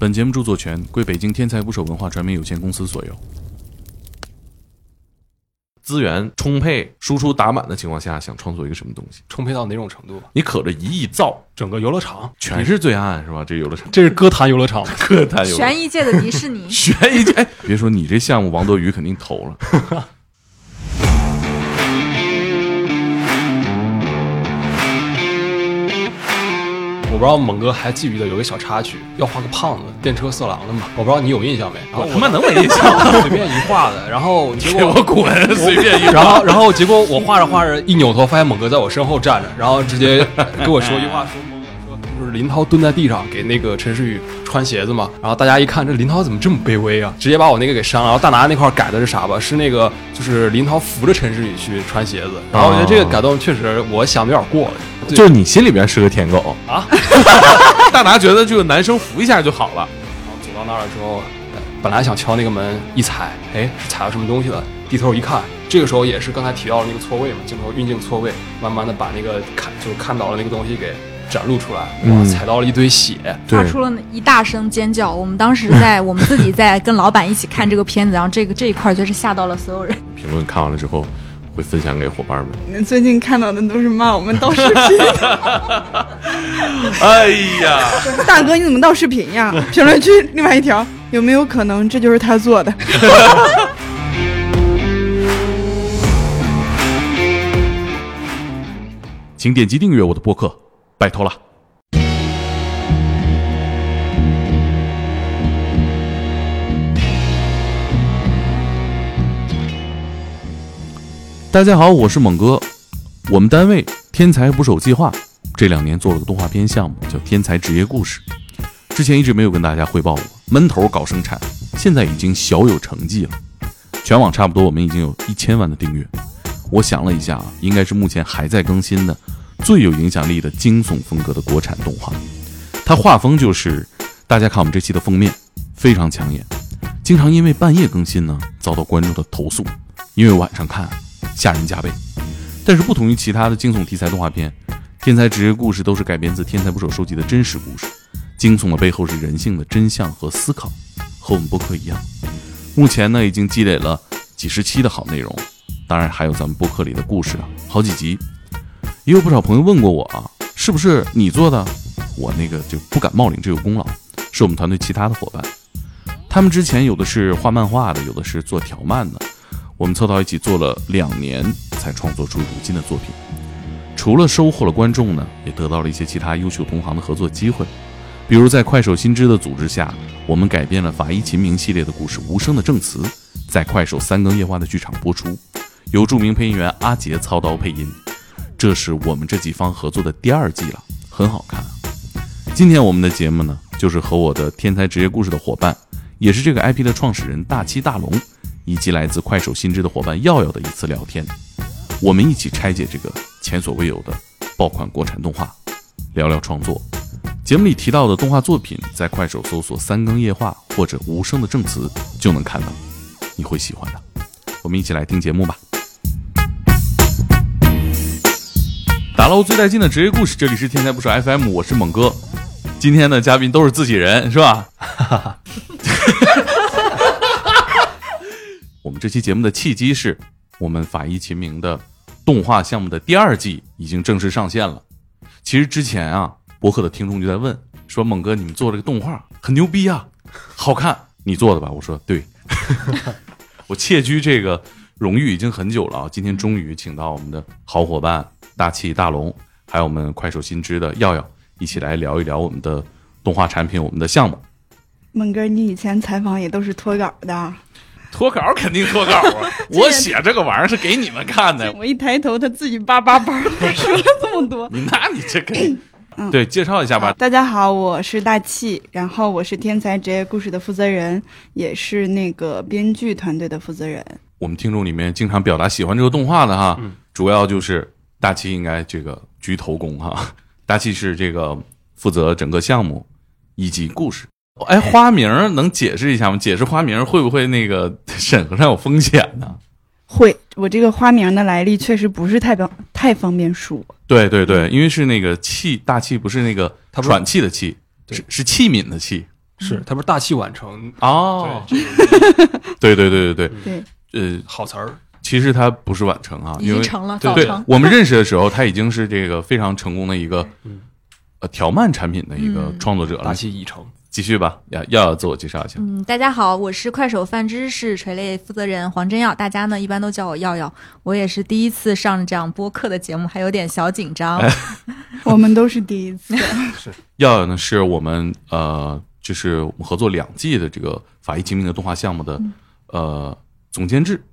本节目著作权归北京天才捕手文化传媒有限公司所有。资源充沛、输出打满的情况下，想创作一个什么东西？充沛到哪种程度？你可着一亿造，整个游乐场全是罪案是吧？这游乐场，这是歌坛游乐场，歌坛游乐悬疑界的迪士尼。悬疑界，哎，别说你这项目，王多鱼肯定投了。我不知道猛哥还记不记得有个小插曲，要画个胖子电车色狼的嘛？我不知道你有印象没？我他妈能没印象？随便一画的，然后结果我滚！随便一然后，然后结果我画着画着，一扭头发现猛哥在我身后站着，然后直接跟我说一句话，说就是林涛蹲在地上给那个陈诗雨穿鞋子嘛。然后大家一看，这林涛怎么这么卑微啊？直接把我那个给删了。然后大拿那块改的是啥吧？是那个就是林涛扶着陈诗雨去穿鞋子。然后我觉得这个改动确实我想的有点过了。就是你心里边是个舔狗啊！大拿觉得这个男生扶一下就好了。然后走到那儿了之后，呃本来想敲那个门，一踩，哎，是踩到什么东西了？低头一看，这个时候也是刚才提到的那个错位嘛，镜头运镜错位，慢慢的把那个看就是看到了那个东西给展露出来，哇，嗯踩到了一堆血，发出了一大声尖叫。我们当时在我们自己在跟老板一起看这个片子，然后这个这一块就是吓到了所有人。评论看完了之后，会分享给伙伴们。最近看到的都是骂我们盗视频，哎呀，大哥你怎么盗视频呀？评论区另外一条，有没有可能这就是他做的？请点击订阅我的播客，拜托了。大家好，我是猛哥。我们单位天才捕手计划这两年做了个动画片项目，叫《天才职业故事》。之前一直没有跟大家汇报过，闷头搞生产，现在已经小有成绩了。全网差不多我们已经有一千万的订阅。我想了一下啊，应该是目前还在更新的最有影响力的惊悚风格的国产动画。它画风就是，大家看我们这期的封面，非常抢眼，经常因为半夜更新呢遭到观众的投诉，因为晚上看吓人加倍。但是不同于其他的惊悚题材动画片，《天才职业故事》都是改编自天才捕手收集的真实故事，惊悚的背后是人性的真相和思考，和我们播客一样。目前呢，已经积累了几十期的好内容，当然还有咱们播客里的故事啊，好几集。也有不少朋友问过我啊，是不是你做的？我那个就不敢冒领这个功劳，是我们团队其他的伙伴。他们之前有的是画漫画的，有的是做条漫的，我们凑到一起做了两年，才创作出如今的作品。除了收获了观众呢，也得到了一些其他优秀同行的合作机会。比如在快手新知的组织下，我们改编了《法医秦明》系列的故事《无声的证词》，在快手三更夜话的剧场播出，由著名配音员阿杰操刀配音。这是我们这几方合作的第二季了，很好看。今天我们的节目呢，就是和我的天才职业故事的伙伴，也是这个 IP 的创始人大七大龙，以及来自快手新知的伙伴耀耀的一次聊天。我们一起拆解这个前所未有的爆款国产动画，聊聊创作。节目里提到的动画作品，在快手搜索“三更夜话”或者“无声的证词”就能看到，你会喜欢的。我们一起来听节目吧。打捞最带劲的职业故事，这里是天才捕手 FM，我是猛哥。今天的嘉宾都是自己人，是吧？哈哈哈我们这期节目的契机是我们法医秦明的动画项目的第二季已经正式上线了。其实之前啊，博客的听众就在问说：“猛哥，你们做这个动画很牛逼啊，好看，你做的吧？”我说：“对。”我窃居这个荣誉已经很久了啊，今天终于请到我们的好伙伴大气大龙，还有我们快手新知的耀耀，一起来聊一聊我们的动画产品、我们的项目。猛哥，你以前采访也都是脱稿的。脱稿肯定脱稿啊，我写这个玩意儿是给你们看的。我一抬头，他自己叭叭叭说了这么多。那你这个，对，介绍一下吧。大家好，我是大气，然后我是天才职业故事的负责人，也是那个编剧团队的负责人。我们听众里面经常表达喜欢这个动画的哈，主要就是大气应该这个居头功哈。大气是这个负责整个项目以及故事。哎，花名能解释一下吗？解释花名会不会那个审核上有风险呢？会，我这个花名的来历确实不是太方太方便说。对对对，因为是那个气大气，不是那个它不是喘气的气，是是器皿的器。是他不是大器晚成哦，对，对对对对对，对，呃，好词儿，其实他不是晚成啊，因为已经成了，早成。我们认识的时候，他已经是这个非常成功的一个 嗯呃条漫产品的一个嗯创作者了大。器已成。继续吧，要要自我介绍一下。嗯，大家好，我是快手泛知识垂类负责人黄真耀，大家呢一般都叫我耀耀。我也是第一次上这样播客的节目，还有点小紧张。我们都是第一次。耀耀呢是我们呃，就是我们合作两季的这个《法医秦明》的动画项目的呃总监制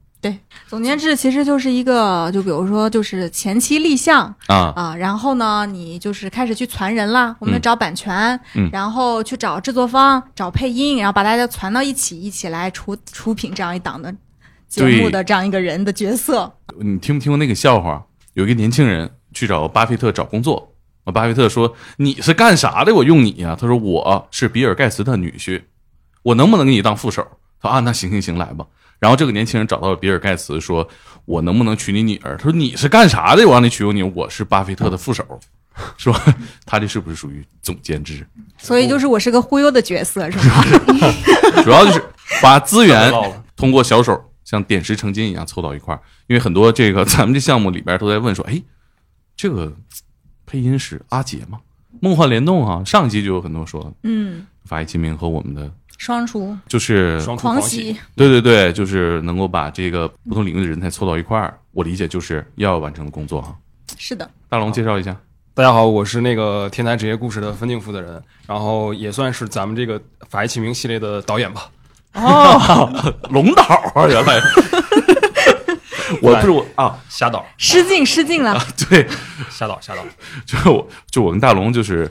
总监制其实就是一个，就比如说就是前期立项啊，啊，然后呢你就是开始去传人啦，我们嗯找版权，嗯然后去找制作方、找配音，然后把大家传到一起，一起来出出品这样一档的节目的这样一个人的角色。你听没听过那个笑话？有一个年轻人去找巴菲特找工作，啊，巴菲特说：“你是干啥的？我用你呀、他说：“我是比尔盖茨的女婿，我能不能给你当副手？”他说：“啊，那行行行，来吧。”然后这个年轻人找到了比尔盖茨，说：“我能不能娶你女儿？”他说：“你是干啥的？我让你娶我女儿，我是巴菲特的副手。”说他这是不是属于总监制？所以就是我是个忽悠的角色，是吧？主要就是把资源，通过小手像点石成金一样凑到一块儿。因为很多这个咱们这项目里边都在问说，哎，这个配音是阿杰吗？梦幻联动啊，上一集就有很多说嗯，法医秦明和我们的双厨就是双出狂喜喜，，对对对，就是能够把这个不同领域的人才凑到一块儿。我理解就是要完成的工作哈。是的，大龙介绍一下，大家好，我是那个天才职业故事的分镜负责人，然后也算是咱们这个《法医秦明》系列的导演吧。哦，龙导啊，原来 我不是我啊，瞎导，失敬失敬了。对，瞎导，瞎导。就我就我跟大龙就是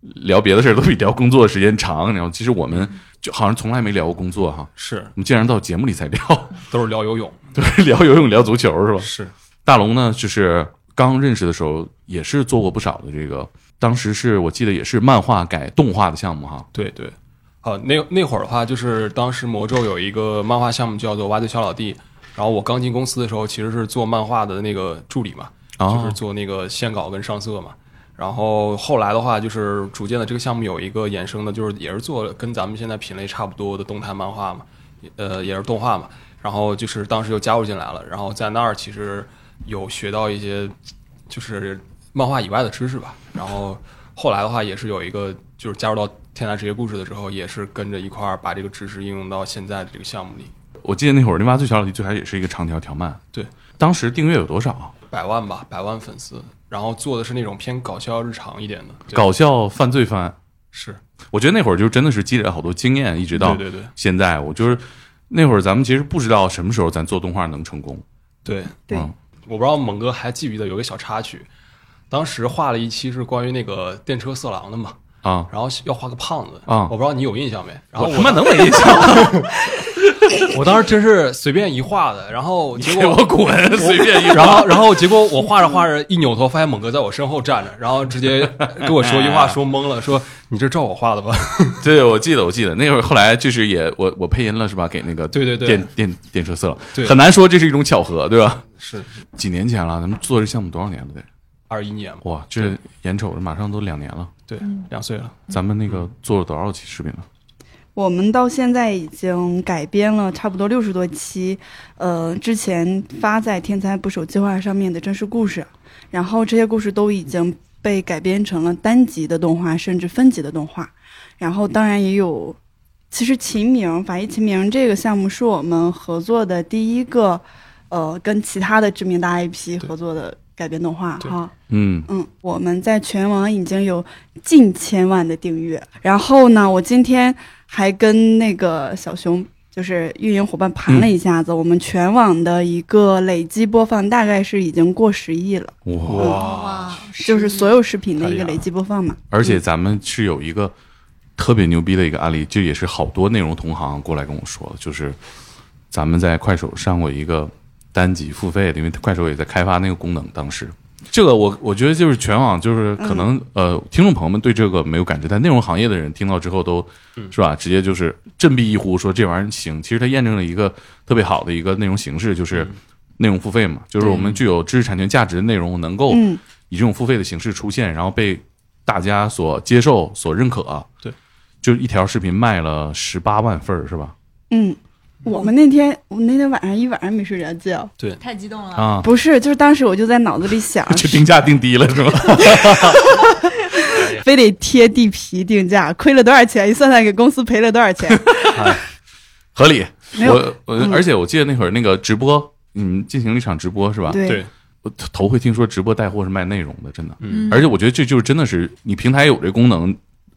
聊别的事儿都比聊工作的时间长，然后其实我们就好像从来没聊过工作哈，是，我们竟然到节目里才聊，都是聊游泳。对，聊游泳聊足球是吧？是，大龙呢，就是刚认识的时候也是做过不少的这个，当时是我记得也是漫画改动画的项目哈，对对。好，那那会儿的话，就是当时魔咒有一个漫画项目叫做《挖掘小老弟》，然后我刚进公司的时候，其实是做漫画的那个助理嘛，就是啊，做那个线稿跟上色嘛。然后后来的话，就是逐渐的这个项目有一个衍生的，就是也是做跟咱们现在品类差不多的动态漫画嘛，呃，也是动画嘛。然后就是当时就加入进来了，然后在那儿其实有学到一些就是漫画以外的知识吧。然后后来的话，也是有一个就是加入到天才职业故事的时候，也是跟着一块儿把这个知识应用到现在的这个项目里，我记得那会儿《零八最小老弟》最开始也是一个长条条漫，对，当时订阅有多少啊？百万吧，百万粉丝。然后做的是那种偏搞笑日常一点的，搞笑犯罪犯，是。我觉得那会儿就真的是积累了好多经验，一直到对对对。现在，我就是那会儿咱们其实不知道什么时候咱做动画能成功，对。对。嗯。我不知道猛哥还记不记得有个小插曲，当时画了一期是关于那个电车色狼的嘛，啊，然后要画个胖子啊我不知道你有印象没？然后我我他妈能没印象？我当时真是随便一画的，然后结给果我滚，随便一然后然后结果我画着画着一扭头，发现猛哥在我身后站着，然后直接跟我说一句话，说懵了，说你这照我画的吧？对，我记得，我记得那会儿，后来就是也我我配音了是吧？给那个对对对电电电车色了，对很难说这是一种巧合，对吧？是几年前了，咱们做这项目多少年了得？二一年，哇，这眼瞅着马上都两年了，对，两岁了。咱们那个做了多少期视频了？我们到现在已经改编了差不多六十多期，呃，之前发在“天才捕手计划”上面的真实故事，然后这些故事都已经被改编成了单集的动画，甚至分集的动画。然后当然也有，其实秦明法医秦明这个项目是我们合作的第一个，呃，跟其他的知名大 IP 合作的改编动画对哈。嗯，嗯，我们在全网已经有近千万的订阅。然后呢，我今天还跟那个小熊，就是运营伙伴盘了一下子，我们全网的一个累计播放大概是已经过十亿了，哇！哇，就是所有视频的一个累计播放嘛。而且咱们是有一个特别牛逼的一个案例，就也是好多内容同行过来跟我说，就是咱们在快手上过一个单级付费的，因为快手也在开发那个功能。当时。这个我我觉得就是全网就是可能、呃听众朋友们对这个没有感觉，但内容行业的人听到之后都、是吧，直接就是振臂一呼说这玩意儿行。其实它验证了一个特别好的一个内容形式，就是内容付费嘛，就是我们具有知识产权价值的内容能够嗯，以这种付费的形式出现，然后被大家所接受、所认可、对，就一条视频卖了十八万份儿是吧？嗯，我们那天我那天晚上一晚上没睡着觉，对太激动了。啊，不是，就是当时我就在脑子里想，就定价定低了是吧？非得贴地皮定价，亏了多少钱？一算算给公司赔了多少钱？合理。我我嗯而且我记得那会儿那个直播，嗯，进行了一场直播是吧？对对，我头回听说直播带货是卖内容的，真的。嗯而且我觉得这就是真的是你平台有这功能，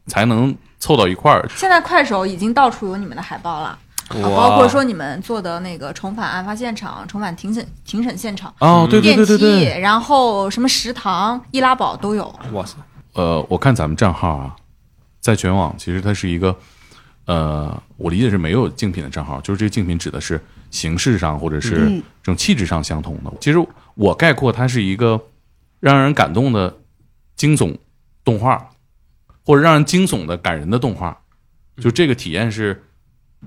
才能凑到一块儿。现在快手已经到处有你们的海报了，啊包括说你们做的那个重返案发现场、重返庭审庭审现场、哦，对对对对，对对对。然后什么食堂、易拉宝都有。哇塞，呃，我看咱们账号啊，在全网其实它是一个，呃，我理解是没有竞品的账号，就是这个竞品指的是形式上或者是嗯这种气质上相同的。其实我概括它是一个让人感动的惊悚动画，或者让人惊悚的感人的动画，就这个体验是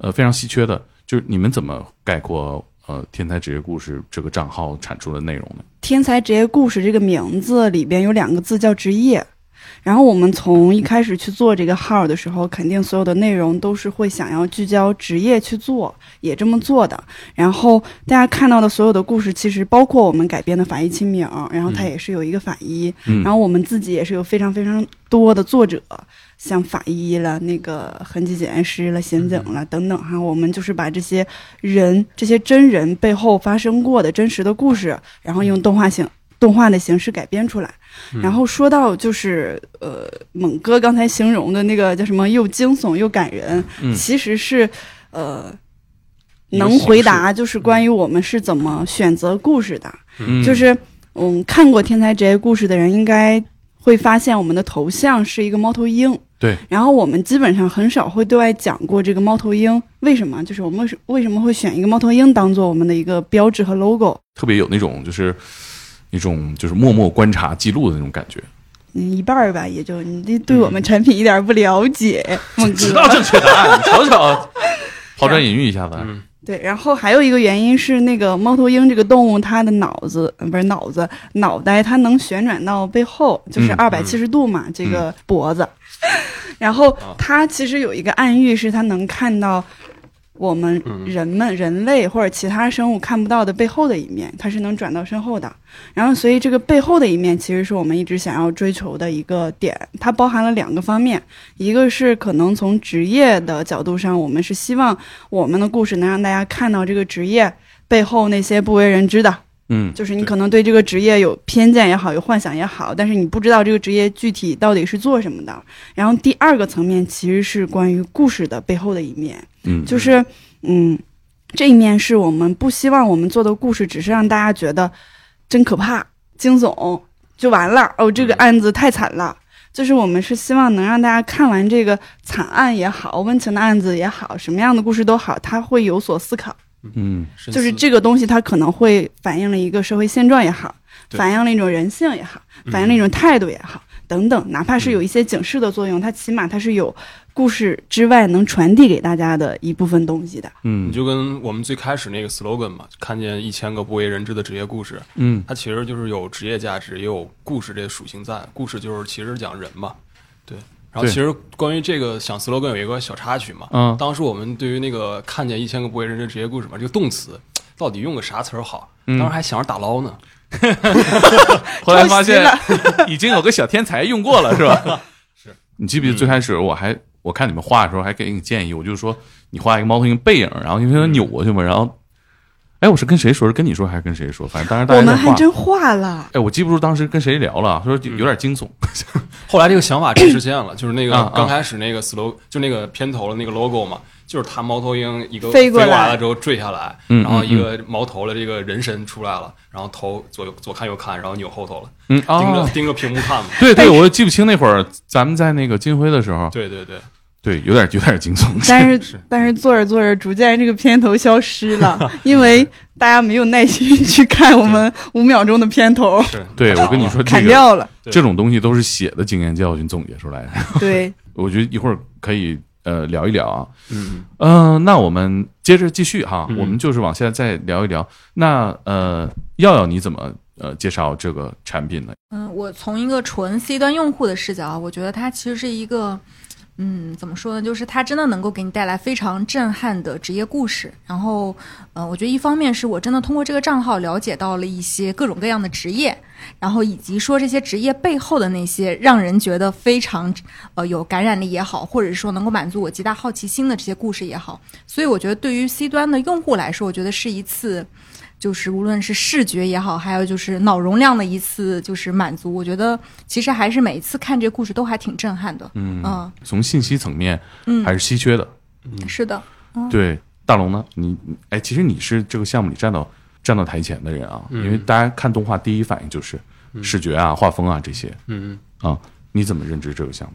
呃非常稀缺的。就是你们怎么概括呃天才职业故事这个账号产出的内容呢？天才职业故事这个名字里边有两个字叫职业。然后我们从一开始去做这个号的时候，肯定所有的内容都是会想要聚焦职业去做，也这么做的。然后大家看到的所有的故事，其实包括我们改编的法医秦明，然后它也是有一个法医，嗯。然后我们自己也是有非常非常多的作者，像法医了、那个痕迹检验师了、刑警了等等哈，我们就是把这些人、这些真人背后发生过的真实的故事，然后用动画形动画的形式改编出来。然后说到就是呃，猛哥刚才形容的那个叫什么，又惊悚又感人，嗯其实是呃。能回答就是关于我们是怎么选择故事的，嗯就是嗯，看过《天才职业故事》的人应该会发现，我们的头像是一个猫头鹰。对。然后我们基本上很少会对外讲过这个猫头鹰为什么，就是我们为什么会选一个猫头鹰当做我们的一个标志和 logo。特别有那种就是那种就是默默观察记录的那种感觉。嗯，一半儿吧，也就你这对我们产品一点儿不了解，猛哥。知道正确答案，瞧瞧，抛砖引玉一下子。嗯对，然后还有一个原因是那个猫头鹰这个动物，它的脑子呃不是脑子，脑袋它能旋转到背后，就是嗯二百七十度嘛，这个脖子。然后它其实有一个暗喻，是它能看到我们嗯人们、人类或者其他生物看不到的背后的一面，它是能转到身后的。然后，所以这个背后的一面，其实是我们一直想要追求的一个点。它包含了两个方面，一个是可能从职业的角度上，我们是希望我们的故事能让大家看到这个职业背后那些不为人知的，嗯就是你可能对这个职业有偏见也好，有幻想也好，但是你不知道这个职业具体到底是做什么的。然后第二个层面其实是关于故事的背后的一面，嗯，就是嗯，这一面是我们不希望我们做的故事只是让大家觉得真可怕、惊悚就完了哦，这个案子太惨了。就是我们是希望能让大家看完这个惨案也好，温情的案子也好，什么样的故事都好，他会有所思考。嗯就是这个东西，它可能会反映了一个社会现状也好，反映了一种人性也好，反映了一种态度也好，等等。哪怕是有一些警示的作用，它起码它是有故事之外能传递给大家的一部分东西的。嗯你就跟我们最开始那个 slogan 嘛，看见一千个不为人知的职业故事，嗯它其实就是有职业价值，也有故事这个属性在。故事就是其实讲人嘛，对。然后其实关于这个想 slogan 有一个小插曲嘛，嗯当时我们对于那个看见一千个不为人知的职业故事嘛，这个动词到底用个啥词儿好？嗯当时还想着打捞呢。后来发现 已经有个小天才用过了，是吧？是你记不记得最开始我还我看你们画的时候还给你建议，我就说你画一个猫头鹰背影，然后因为它扭过去嘛，然后哎，我是跟谁说？是跟你说还是跟谁说？反正当时大我家在画。们还真画了，哎，我记不住当时跟谁聊了，说有点惊悚。后来这个想法真实现了，就是那个刚开始那个 slogan，就那个片头的那个 logo 嘛，就是他猫头鹰一个飞过来了之后坠下来，嗯然后一个猫头的这个人身出来了，然后头左右左看右看，然后扭后头了，嗯盯着啊，盯着屏幕看嘛。对对，我记不清那会儿咱们在那个金辉的时候，对对对，对，有点有点惊悚。但是是但是做着做着，逐渐这个片头消失了，因为大家没有耐心去看我们五秒钟的片头，是，对我跟你说，这个砍掉了。对这种东西都是写的经验教训总结出来的。对，我觉得一会儿可以呃聊一聊啊。嗯，嗯、那我们接着继续哈，嗯我们就是往下再聊一聊。那呃，耀耀你怎么呃介绍这个产品呢？嗯，我从一个纯 C 端用户的视角啊，我觉得它其实是一个，嗯，怎么说呢？就是它真的能够给你带来非常震撼的职业故事。然后，呃，我觉得一方面是我真的通过这个账号了解到了一些各种各样的职业，然后以及说这些职业背后的那些让人觉得非常呃有感染力也好，或者说能够满足我极大好奇心的这些故事也好。所以我觉得对于 C 端的用户来说，我觉得是一次。就是无论是视觉也好，还有就是脑容量的一次就是满足，我觉得其实还是每一次看这个故事都还挺震撼的。嗯嗯从信息层面嗯，还是稀缺的。嗯是的，对，大龙呢？你你哎，其实你是这个项目里站到站到台前的人啊，嗯因为大家看动画第一反应就是视觉啊、画风啊这些嗯。啊。你怎么认知这个项目？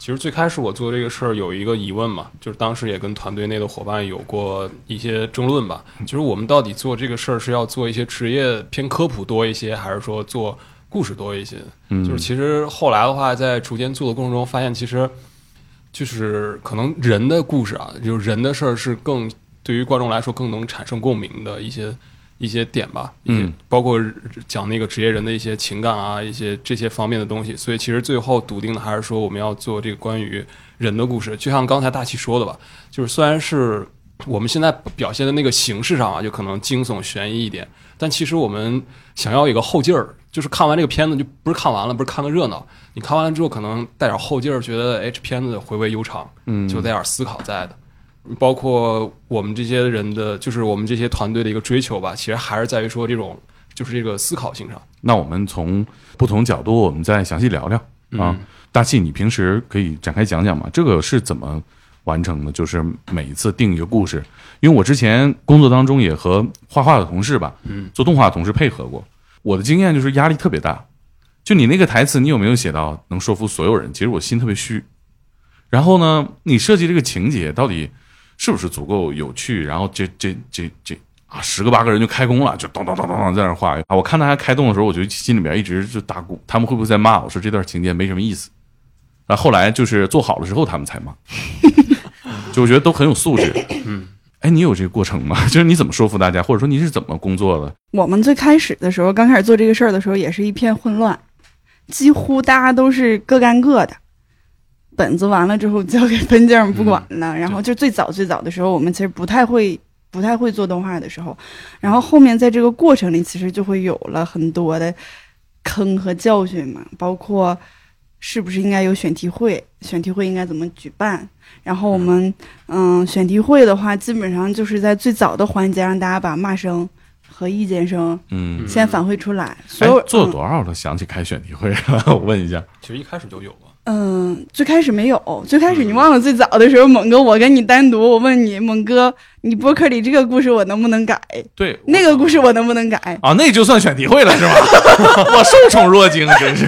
其实最开始我做这个事儿有一个疑问嘛，就是当时也跟团队内的伙伴有过一些争论吧，就是我们到底做这个事儿是要做一些职业偏科普多一些，还是说做故事多一些？嗯，就是其实后来的话，在逐渐做的过程中，发现其实就是可能人的故事啊，就是人的事儿是更对于观众来说更能产生共鸣的一些一些点吧，嗯包括讲那个职业人的一些情感啊，一些这些方面的东西。所以其实最后笃定的还是说我们要做这个关于人的故事，就像刚才大齐说的吧，就是虽然是我们现在表现的那个形式上啊，就可能惊悚悬疑一点，但其实我们想要有一个后劲儿，就是看完这个片子就不是看完了，不是看个热闹，你看完了之后可能带点后劲儿，觉得哎这片子回味悠长，嗯，就带点思考在的。包括我们这些人的，就是我们这些团队的一个追求吧，其实还是在于说这种就是这个思考性上那我们从不同角度，我们再详细聊聊啊。嗯大气，你平时可以展开讲讲吗？这个是怎么完成的？就是每一次定一个故事，因为我之前工作当中也和画画的同事吧，嗯，做动画的同事配合过，我的经验就是压力特别大。就你那个台词，你有没有写到能说服所有人？其实我心特别虚。然后呢，你设计这个情节到底是不是足够有趣？然后这这这这啊，十个八个人就开工了，就咚咚咚咚咚在那画啊！我看大家开动的时候，我就心里面一直就打鼓，他们会不会在骂我说这段情节没什么意思？然后后来就是做好了之后，他们才骂，就我觉得都很有素质。嗯，哎，你有这个过程吗？就是你怎么说服大家，或者说你是怎么工作的？我们最开始的时候，刚开始做这个事儿的时候，也是一片混乱，几乎大家都是各干各的。本子完了之后交给 分镜不管了，然后就最早最早的时候，我们其实不太会不太会做动画的时候，然后后面在这个过程里，其实就会有了很多的坑和教训嘛，包括是不是应该有选题会，选题会应该怎么举办，然后我们嗯选题会的话，基本上就是在最早的环节让大家把骂声和意见声嗯，先反馈出来，所哎有，做了多少都？想起开选题会了？我问一下。其实一开始就有吧。嗯，最开始没有，最开始你忘了最早的时候，猛哥我跟你单独，我问你，猛哥，你博客里这个故事我能不能改？对，那个故事我能不能改？啊，那就算选题会了是吧？我受宠若惊，真是。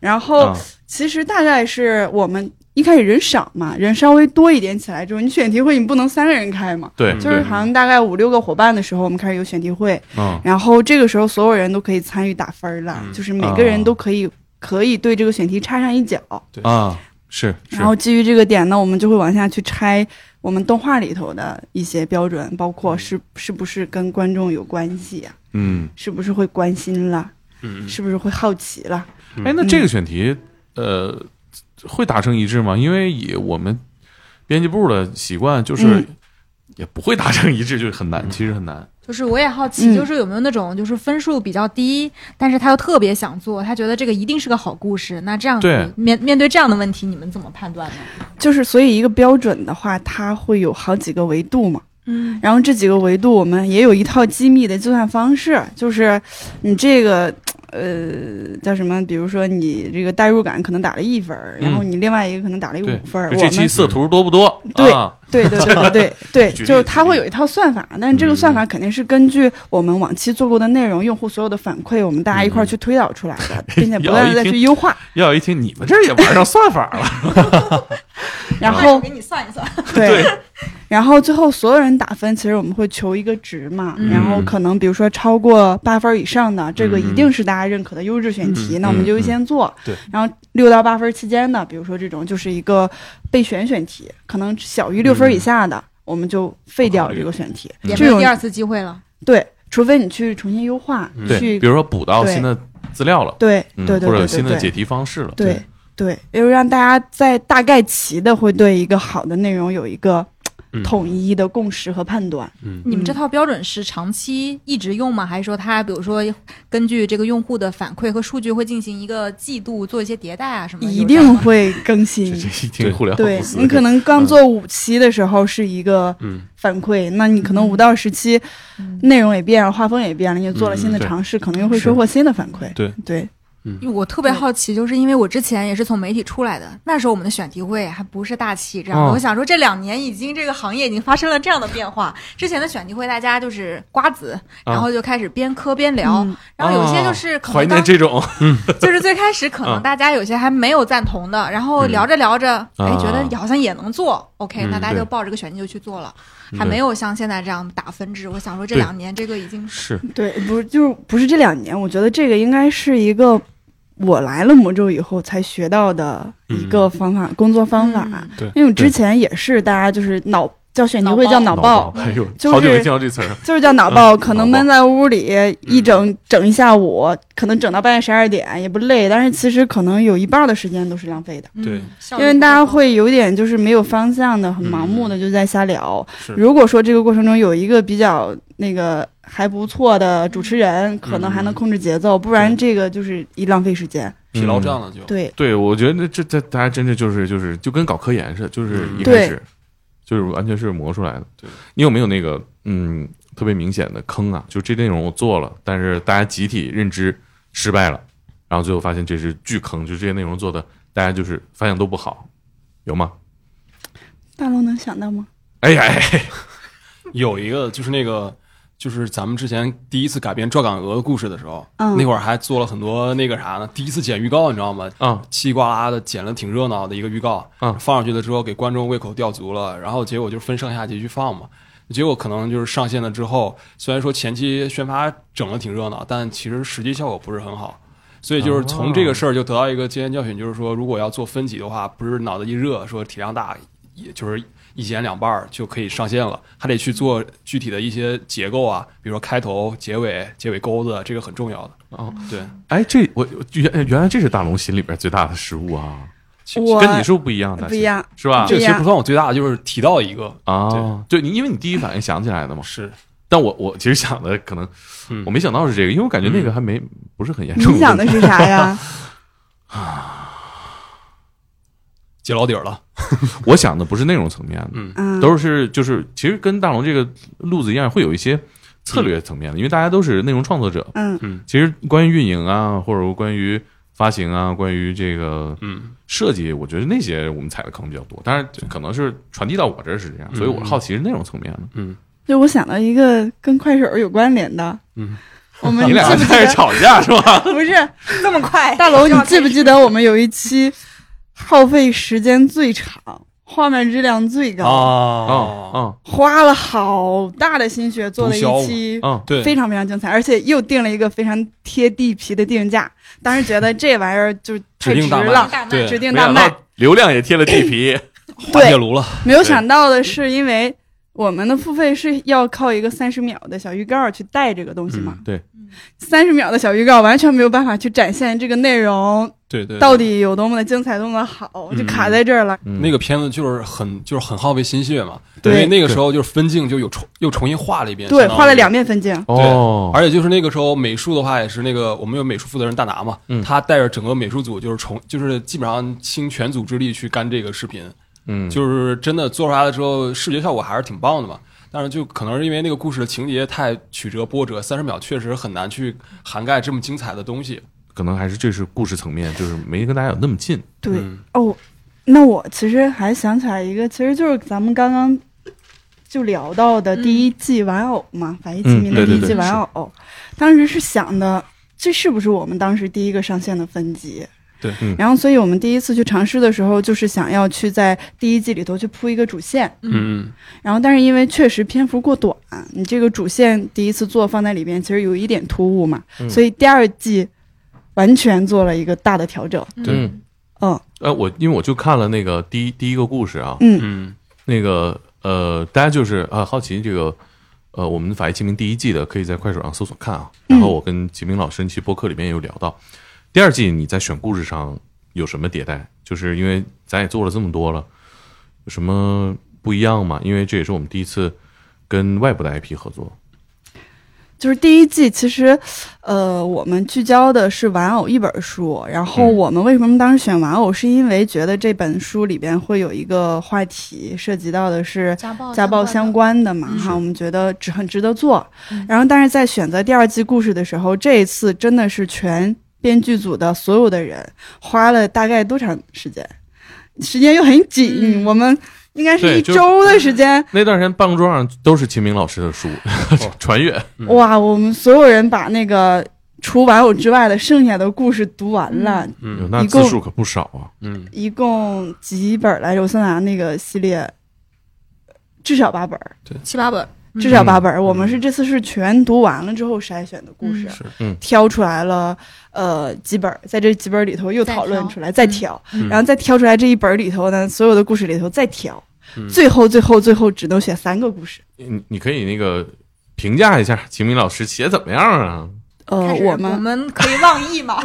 然后、啊其实大概是我们一开始人少嘛，人稍微多一点起来之后，你选题会你不能三个人开嘛，对，嗯就是好像大概五六个伙伴的时候，我们开始有选题会，嗯然后这个时候所有人都可以参与打分了，嗯就是每个人都可以、可以对这个选题插上一脚。对啊，是是然，后基于这个点呢，我们就会往下去拆我们动画里头的一些标准，包括是是不是跟观众有关系呀、嗯，是不是会关心了，嗯，是不是会好奇了？哎，那这个选题，呃，会达成一致吗？因为以我们编辑部的习惯，就是嗯也不会达成一致，就是很难，其实很难。就是我也好奇，嗯就是有没有那种就是分数比较低，但是他又特别想做，他觉得这个一定是个好故事。那这样对面面对这样的问题，你们怎么判断呢？就是所以一个标准的话，它会有好几个维度嘛。嗯然后这几个维度，我们也有一套机密的计算方式，就是你这个。呃，叫什么？比如说你这个代入感可能打了一分儿，然后你另外一个可能打了一对五分儿。我们这期色图多不多？对对对对对 对，就是它会有一套算法，但是这个算法肯定是根据我们往期做过的内容、用户所有的反馈，我们大家一块儿去推导出来的，并且不断的再去优化。要一听你们这也玩上算法了，然后给你算一算，对，然后最后所有人打分，其实我们会求一个值嘛，嗯。然后可能比如说超过八分以上的，这个嗯一定是大家认可的优质选题，嗯。那我们就优先做。对，然后六到八分期间的，比如说这种就是一个备选选题，可能小于六分以下的，我们就废掉这个选题。这种也没有第二次机会了。对，除非你去重新优化，嗯，去比如说补到新的资料了，对嗯对对。或者有新的解题方式了，对，对，又让大家在大概齐的会对一个好的内容有一个嗯。统一的共识和判断。嗯。你们这套标准是长期一直用吗？还是说它比如说根据这个用户的反馈和数据会进行一个季度做一些迭代啊什么的？一定会更新。这。这一听互联网对公司，你可能刚做五期的时候是一个嗯。反馈，那你可能五到十期嗯。内容也变了，画风也变了，你做了新的尝试，可能又会收获新的反馈。对为我特别好奇，就是因为我之前也是从媒体出来的，那时候我们的选题会还不是大气这样我想说，这两年已经这个行业已经发生了这样的变化。之前的选题会大家就是瓜子，然后就开始边磕边聊，嗯。然后有些就是可怀能刚念这种，就是最开始可能嗯。大家有些还没有赞同的，然后聊着聊着，哎，啊。觉得好像也能做，OK，嗯那大家就对。抱着个选题就去做了，嗯还没有像现在这样打分制。我想说，这两年这个已经是。对，不是就是不是这两年，我觉得这个应该是一个我来了魔咒以后才学到的一个方法，工作方法。嗯。对。因为我之前也是，大家就是脑叫选题会叫脑爆，哎呦，就是好久没听到这词儿。就是叫脑爆，嗯可能闷在屋里一整整一下午，可能整到半夜十二点也不累，但是其实可能有一半的时间都是浪费的。对。嗯因为大家会有点就是没有方向的、很盲目的就在瞎聊。是。如果说这个过程中有一个比较那个还不错的主持人，可能还能控制节奏，不然这个就是一浪费时间。疲劳战了就对，对，我觉得这这大家真的就是就是就跟搞科研似的，就是一开始就是完全是磨出来的。对，你有没有那个嗯特别明显的坑啊？就这内容我做了，但是大家集体认知失败了，然后最后发现这是巨坑，就这些内容做的大家就是反响都不好，有吗？大龙能想到吗？哎呀，哎 有一个就是那个，就是咱们之前第一次改编赵敢鹅的故事的时候，嗯那会儿还做了很多那个啥呢，第一次剪预告，你知道吗？啊叽里呱啦的剪了挺热闹的一个预告，嗯放上去了之后给观众胃口吊足了，然后结果就分上下集去放嘛。结果可能就是上线了之后，虽然说前期宣发整的挺热闹，但其实实际效果不是很好。所以就是从这个事儿就得到一个经验教训，就是说如果要做分级的话，不是脑子一热说体量大，也就是一剪两半儿就可以上线了，还得去做具体的一些结构啊，比如说开头、结尾、结尾钩子，这个很重要的。哦，对，哎，这我原原来这是大龙心里边最大的失误啊，我跟你是不是不一样的？不一样，是吧这？个其实不算我最大的，就是提到一个啊，对你，因为你第一反应想起来的嘛。是但我我其实想的可能嗯我没想到是这个，因为我感觉那个还没不是很严重。你想的是啥呀？揭老底儿了。我想的不是内容层面的，嗯。嗯，都是就是其实跟大龙这个路子一样，会有一些策略层面的，因为大家都是内容创作者。嗯。嗯。其实关于运营啊，或者关于发行啊，关于这个嗯。设计，我觉得那些我们踩的坑比较多，但是可能是传递到我这儿是这样，所以我好奇是内容层面的。嗯。就我想到一个跟快手有关联的，嗯，我们你俩？在吵架是吧？不是。那么快，大龙，你记不记得我们有一期耗费时间最长、画面质量最高，哦嗯花了好大的心血做了一期嗯嗯，对，非常非常精彩，而且又定了一个非常贴地皮的定价。当时觉得这玩意儿就太值指定大卖。了，大卖。对指定大卖。流量也贴了地皮。对，滑铁炉了。没有想到的是，因为我们的付费是要靠一个三十秒的小预告去带这个东西嘛，嗯，对，三十秒的小预告完全没有办法去展现这个内容对对，对到底有多么的精彩，多么的好，就卡在这儿了。嗯那个片子就是很就是很耗费心血嘛，对因为那个时候就是分镜就有重又重新画了一遍，对，画了两遍分镜。哦，而且就是那个时候美术的话也是那个我们有美术负责人大拿嘛，嗯他带着整个美术组就是重就是基本上倾全组之力去干这个视频，嗯，就是真的做出来了之后视觉效果还是挺棒的嘛。但是就可能是因为那个故事的情节太曲折波折，三十秒确实很难去涵盖这么精彩的东西。可能还是这是故事层面，就是没跟大家有那么近。对，嗯。哦，那我其实还想起来一个，其实就是咱们刚刚就聊到的第一季玩偶嘛，法医秦明的第一季嗯对对对玩偶，当时是想的，这是不是我们当时第一个上线的分级？对。嗯。然后，所以我们第一次去尝试的时候，就是想要去在第一季里头去铺一个主线，嗯。然后但是因为确实篇幅过短，你这个主线第一次做放在里边，其实有一点突兀嘛，嗯。所以第二季完全做了一个大的调整。对嗯，嗯呃，我因为我就看了那个第一第一个故事啊，嗯嗯那个呃，大家就是啊好奇这个呃，我们法医秦明第一季的，可以在快手上搜索看啊。然后我跟秦明老师那期播客里面有聊到，第二季你在选故事上有什么迭代？就是因为咱也做了这么多了，有什么不一样吗？因为这也是我们第一次跟外部的 IP 合作。就是第一季，其实，呃，我们聚焦的是玩偶一本书。然后嗯我们为什么当时选玩偶，是因为觉得这本书里边会有一个话题，涉及到的是家暴家暴相关的嘛，嗯哈，我们觉得值很值得做嗯。然后，但是在选择第二季故事的时候，这一次真的是全编剧组的所有的人花了大概多长时间？时间又很紧，嗯我们应该是一周的时间。那段时间办公桌上都是秦明老师的书，传阅。嗯哇，我们所有人把那个除玩偶之外的剩下的故事读完了，嗯那字数可不少啊！嗯一共几本来着？我算算啊，那个系列至少八本对，七八本，至少八本儿。我们是这次是全读完了之后筛选的故事，嗯。挑出来了呃几本儿，在这几本儿里头又讨论出来，再挑，嗯。然后再挑出来这一本儿里头呢，所有的故事里头再挑，嗯。最后最后最后只能选三个故事。你你可以那个评价一下秦明老师写怎么样啊？呃我们我我们们可以妄议嘛？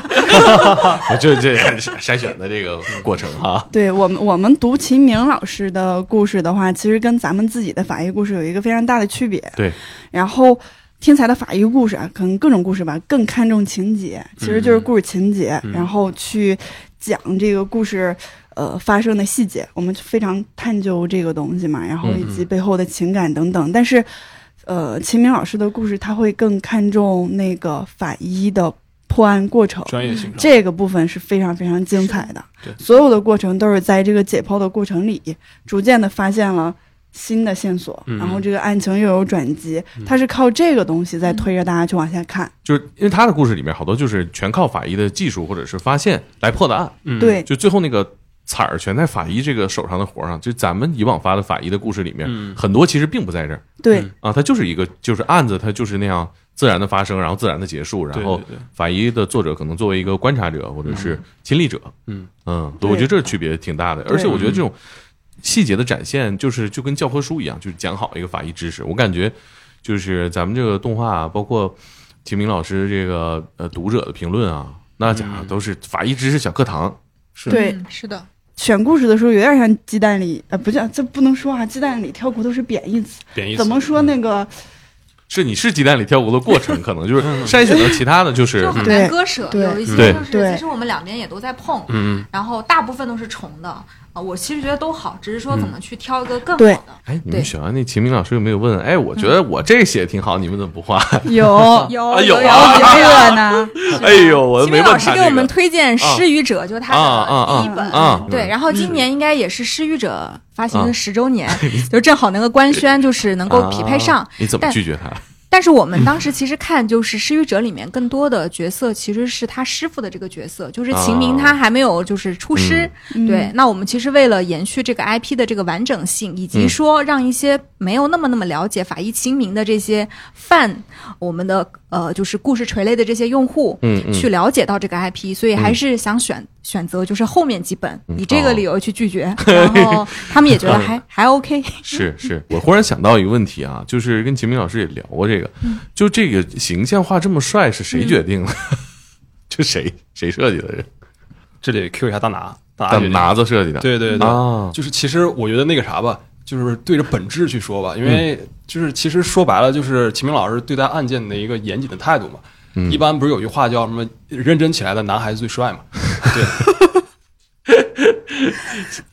这这筛选的这个过程哈，对我们，我们读秦明老师的故事的话，其实跟咱们自己的法医故事有一个非常大的区别。对，然后天才的法医故事啊，可能各种故事吧，更看重情节，其实就是故事情节，嗯然后去讲这个故事。呃，发生的细节，我们非常探究这个东西嘛，然后以及背后的情感等等。但是，呃，秦明老师的故事，他会更看重那个法医的破案过程，专业性，这个部分是非常非常精彩的。对，所有的过程都是在这个解剖的过程里，逐渐的发现了新的线索，嗯。然后这个案情又有转机，他是靠这个东西在推着大家去往下看。就是因为他的故事里面好多就是全靠法医的技术或者是发现来破的案，嗯，对，就最后那个彩儿全在法医这个手上的活上。就咱们以往发的法医的故事里面，嗯。很多其实并不在这儿。对，嗯啊，它就是一个就是案子，它就是那样自然的发生，然后自然的结束，然后法医的作者可能作为一个观察者或者是亲历者，嗯。嗯，我觉得这区别挺大的，而且我觉得这种细节的展现，就是就跟教科书一样，就是讲好一个法医知识。我感觉就是咱们这个动画啊，包括秦明老师这个呃读者的评论啊，那家伙都是法医知识小课堂。是对。嗯是的，选故事的时候有点像鸡蛋里，呃，不叫这不能说啊，鸡蛋里挑骨头是贬义词，贬义词。怎么说那个？是你是鸡蛋里挑骨头过程，可能就是筛选的其他的，就是就很对难割舍，有一些就是其实我们两边也都在碰，嗯。然后大部分都是重的啊。我其实觉得都好，只是说怎么去挑一个更好的。哎，你们选完那秦明老师有没有问？哎，我觉得我这写挺好，你们怎么不画？有有啊 有有啊这个呢？哎呦，我都秦明老师给我们个。推荐《失语者》，就是他的第一本啊啊，对。然后今年应该也是《失语者》发行十周年，就正好那个官宣就是能够匹配上啊。你怎么但拒绝他？但是我们当时其实看，就是《失语者》里面更多的角色其实是他师傅的这个角色，就是秦明他还没有就是出师。嗯。对，那我们其实为了延续这个 IP 的这个完整性，以及嗯。说让一些没有那么那么了解法医秦明的这些范我们的呃就是故事垂类的这些用户，嗯嗯。去了解到这个 IP，所以还是想选、选择就是后面几本，嗯。以这个理由去拒绝，然后他们也觉得还还 OK。是是，我忽然想到一个问题啊，就是跟秦明老师也聊过这个，就这个形象画这么帅是谁决定的？这谁谁设计的？人？这里 Q 一下大拿，大拿子设计的？对对对，啊，就是其实我觉得那个啥吧，就是对着本质去说吧，因为就是其实说白了就是秦明老师对待案件的一个严谨的态度嘛。嗯一般不是有句话叫什么“认真起来的男孩子最帅”嘛？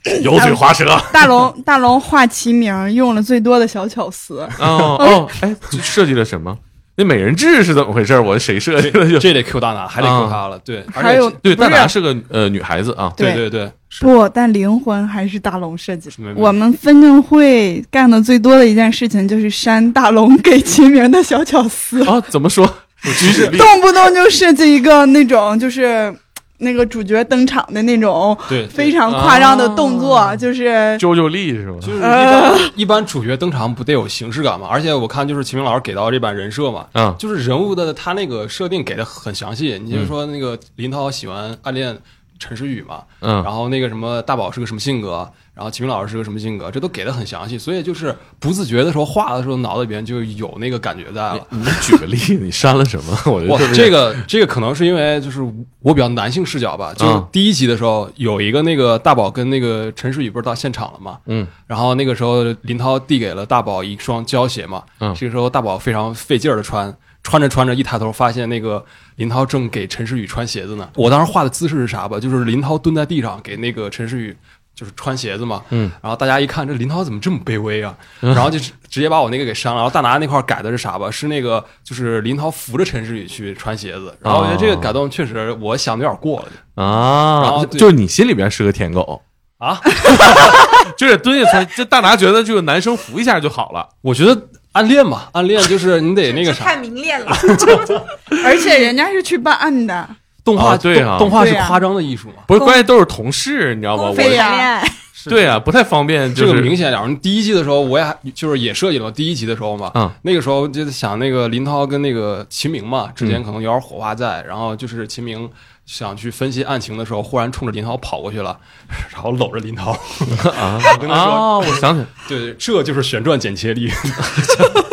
对 油嘴滑舌。大龙大龙画齐名用了最多的小巧思，哦 哦，哎，这设计了什么？那美人痣是怎么回事？我谁设计的？就这得 Q 大拿，还得 Q 他了。对，而且还有对，大拿是个呃女孩子啊。对对对不，但灵魂还是大龙设计的。我们分证会干的最多的一件事情就是删大龙给齐名的小巧思，啊，怎么说？举举例。动不动就设计一个那种就是那个主角登场的那种对，非常夸张的动作，就是啾啾力是吧？就是一般 一般主角登场不得有形式感嘛？而且我看就是秦明老师给到这版人设嘛，嗯，就是人物的他那个设定给的很详细。你就说那个林涛喜欢暗恋陈诗雨嘛，嗯然后那个什么大宝是个什么性格，然后秦明老师是个什么性格，这都给的很详细，所以就是不自觉的时候画的时候，脑子里边就有那个感觉在了。你举个例子，你删了什么？我觉得这个这个可能是因为就是我比较男性视角吧，就是嗯第一集的时候有一个那个大宝跟那个陈诗雨不是到现场了嘛，嗯，然后那个时候林涛递给了大宝一双胶鞋嘛，嗯这个时候大宝非常费劲儿的穿。穿着穿着，一抬头发现那个林涛正给陈诗雨穿鞋子呢。我当时画的姿势是啥吧？就是林涛蹲在地上给那个陈诗雨就是穿鞋子嘛。嗯，然后大家一看，这林涛怎么这么卑微啊？然后就直直接把我那个给删了。然后大拿那块改的是啥吧？是那个就是林涛扶着陈诗雨去穿鞋子。然后我觉得这个改动确实，我想的有点过了啊，然后就就是你心里边是个舔狗，啊。就是蹲下穿，这大拿觉得这个男生扶一下就好了。我觉得暗恋嘛，暗恋就是你得那个啥，太明恋了。而且人家是去办案的，动画、啊对啊动动画是夸张的艺术嘛。不是，关键都是同事，你知道吗？我对呀恋爱，对啊，不太方便，就这个明显点儿。第一季的时候，我也还就是也设计了第一集的时候嘛，嗯那个时候就是想那个林涛跟那个秦明嘛之间可能有点火花在，然后就是秦明想去分析案情的时候，忽然冲着林涛跑过去了，然后搂着林涛，啊 我跟他说，啊，我想起来，对，这就是旋转剪切力。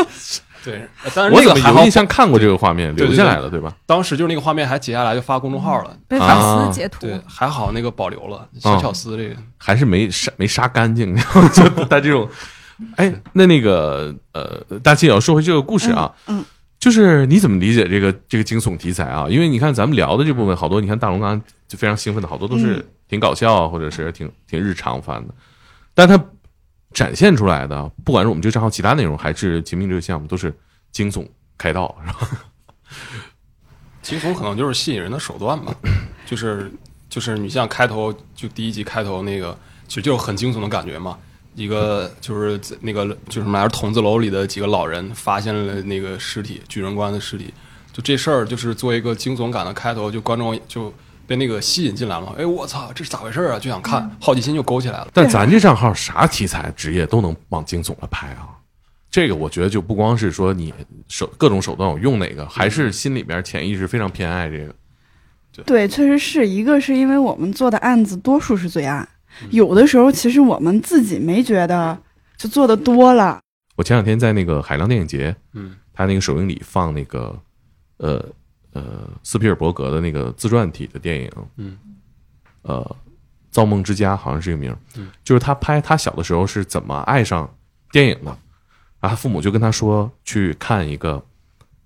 对，但是我那个还好怎么有印，象看过这个画面，留下来了，对吧？当时就是那个画面还截下来就发公众号了。被粉啊丝截图。对，还好那个保留了小巧思这个。还是没杀没杀干净，就他这种，哎，那那个呃，大庆也要说回这个故事啊，就是你怎么理解这个这个惊悚题材啊？因为你看咱们聊的这部分，好多你看大龙刚刚就非常兴奋的，好多都是嗯挺搞笑啊或者是挺挺日常番的，但它展现出来的，不管是我们这个账号其他内容，还是秦明这个项目，都是惊悚开道，是吧？惊悚可能就是吸引人的手段吧，就是就是你像开头就第一集开头那个，其实就是很惊悚的感觉嘛。一个就是在那个就是什么来着，筒子楼里的几个老人发现了那个尸体，巨人观的尸体。就这事儿，就是做一个惊悚感的开头，就观众就被那个吸引进来了。哎，我操，这是咋回事啊？就想看，好奇心就勾起来了。但咱这账号啥题材职业都能往惊悚了拍啊，这个我觉得就不光是说你手各种手段我用哪个，还是心里边潜意识非常偏爱这个。对，确实是一个是因为我们做的案子多数是罪案，有的时候其实我们自己没觉得，就做的多了。我前两天在那个海浪电影节，嗯，他那个首映礼放那个呃呃斯皮尔伯格的那个自传体的电影，嗯，呃，《造梦之家》好像是这个名儿，嗯，就是他拍他小的时候是怎么爱上电影的，然后父母就跟他说去看一个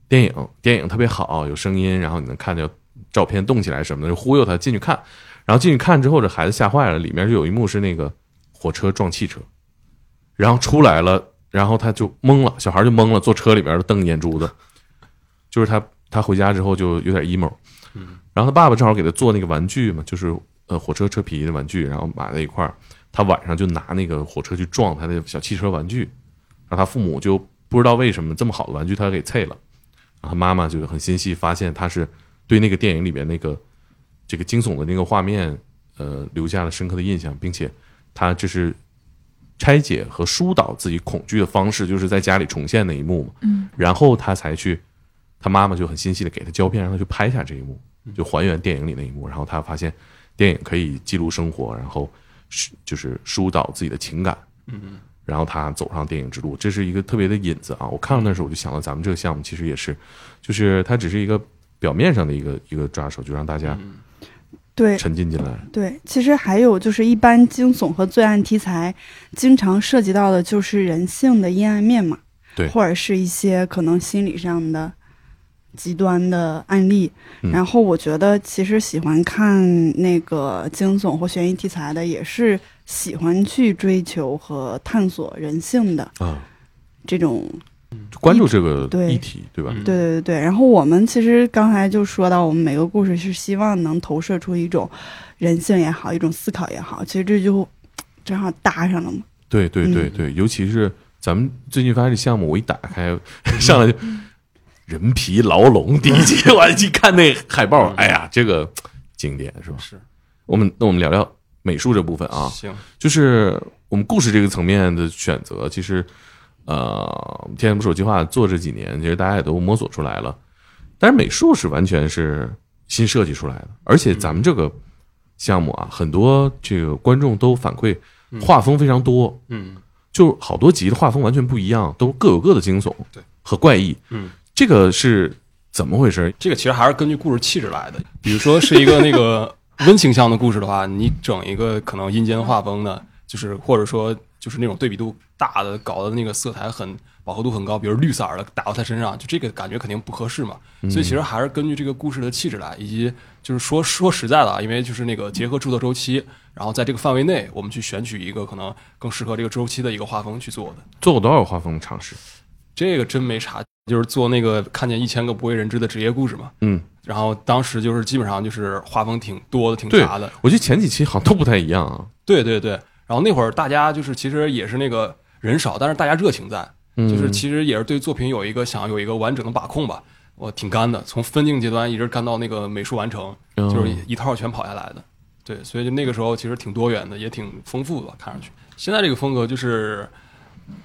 电影，电影特别好，有声音，然后你能看见照片动起来什么的，就忽悠他进去看，然后进去看之后，这孩子吓坏了，里面就有一幕是那个火车撞汽车，然后出来了，然后他就懵了，小孩就懵了，坐车里边瞪眼珠子，就是他他回家之后就有点 emo，然后他爸爸正好给他做那个玩具嘛，就是呃火车车皮的玩具，然后买在一块儿，他晚上就拿那个火车去撞他的小汽车玩具，然后他父母就不知道为什么这么好的玩具他给碎了，然后他妈妈就很心细，发现他是对那个电影里边那个这个惊悚的那个画面，呃，留下了深刻的印象，并且他这是拆解和疏导自己恐惧的方式，就是在家里重现那一幕嘛。嗯，然后他才去，他妈妈就很心细的给他胶片，让他去拍下这一幕，就还原电影里那一幕。然后他发现电影可以记录生活，然后是就是疏导自己的情感。嗯，然后他走上电影之路，这是一个特别的引子啊！我看到那时候我就想到咱们这个项目其实也是，就是它只是一个表面上的一个一个抓手，就让大家对沉浸进来。对，其实还有就是一般惊悚和罪案题材，经常涉及到的就是人性的阴暗面嘛，对或者是一些可能心理上的极端的案例。嗯然后我觉得，其实喜欢看那个惊悚或悬疑题材的，也是喜欢去追求和探索人性的啊，这种就关注这个议题，对吧？嗯对对对对，然后我们其实刚才就说到，我们每个故事是希望能投射出一种人性也好，一种思考也好，其实这就正好搭上了嘛。对对对嗯对，尤其是咱们最近发现这项目，我一打开 上来就人皮牢笼 第一集，我一看那海报，哎呀，这个经典是吧？是。我们那我们聊聊美术这部分啊，行，就是我们故事这个层面的选择，其实呃，天不手计划做这几年，其实大家也都摸索出来了，但是美术是完全是新设计出来的，而且咱们这个项目啊，很多这个观众都反馈嗯。画风非常多，嗯。就好多集的画风完全不一样，都各有各的惊悚对。和怪异。嗯，这个是怎么回事？这个其实还是根据故事气质来的。比如说是一个那个 温情向的故事的话，你整一个可能阴间画风的，就是或者说就是那种对比度大的，搞的那个色彩很饱和度很高，比如绿色儿的打到他身上，就这个感觉肯定不合适嘛。所以其实还是根据这个故事的气质来，以及就是说说实在的啊，因为就是那个结合制作周期，然后在这个范围内，我们去选取一个可能更适合这个周期的一个画风去做的。做过多少画风尝试？这个真没查，就是做那个看见一千个不为人知的职业故事嘛。嗯，然后当时就是基本上就是画风挺多的，挺对杂的。我觉得前几期好像都不太一样啊。对对对。然后那会儿大家就是其实也是那个人少，但是大家热情在，嗯就是其实也是对作品有一个想有一个完整的把控吧。我挺干的，从分镜阶段一直干到那个美术完成，嗯就是一套全跑下来的。对，所以就那个时候其实挺多元的，也挺丰富的吧，看上去。现在这个风格就是。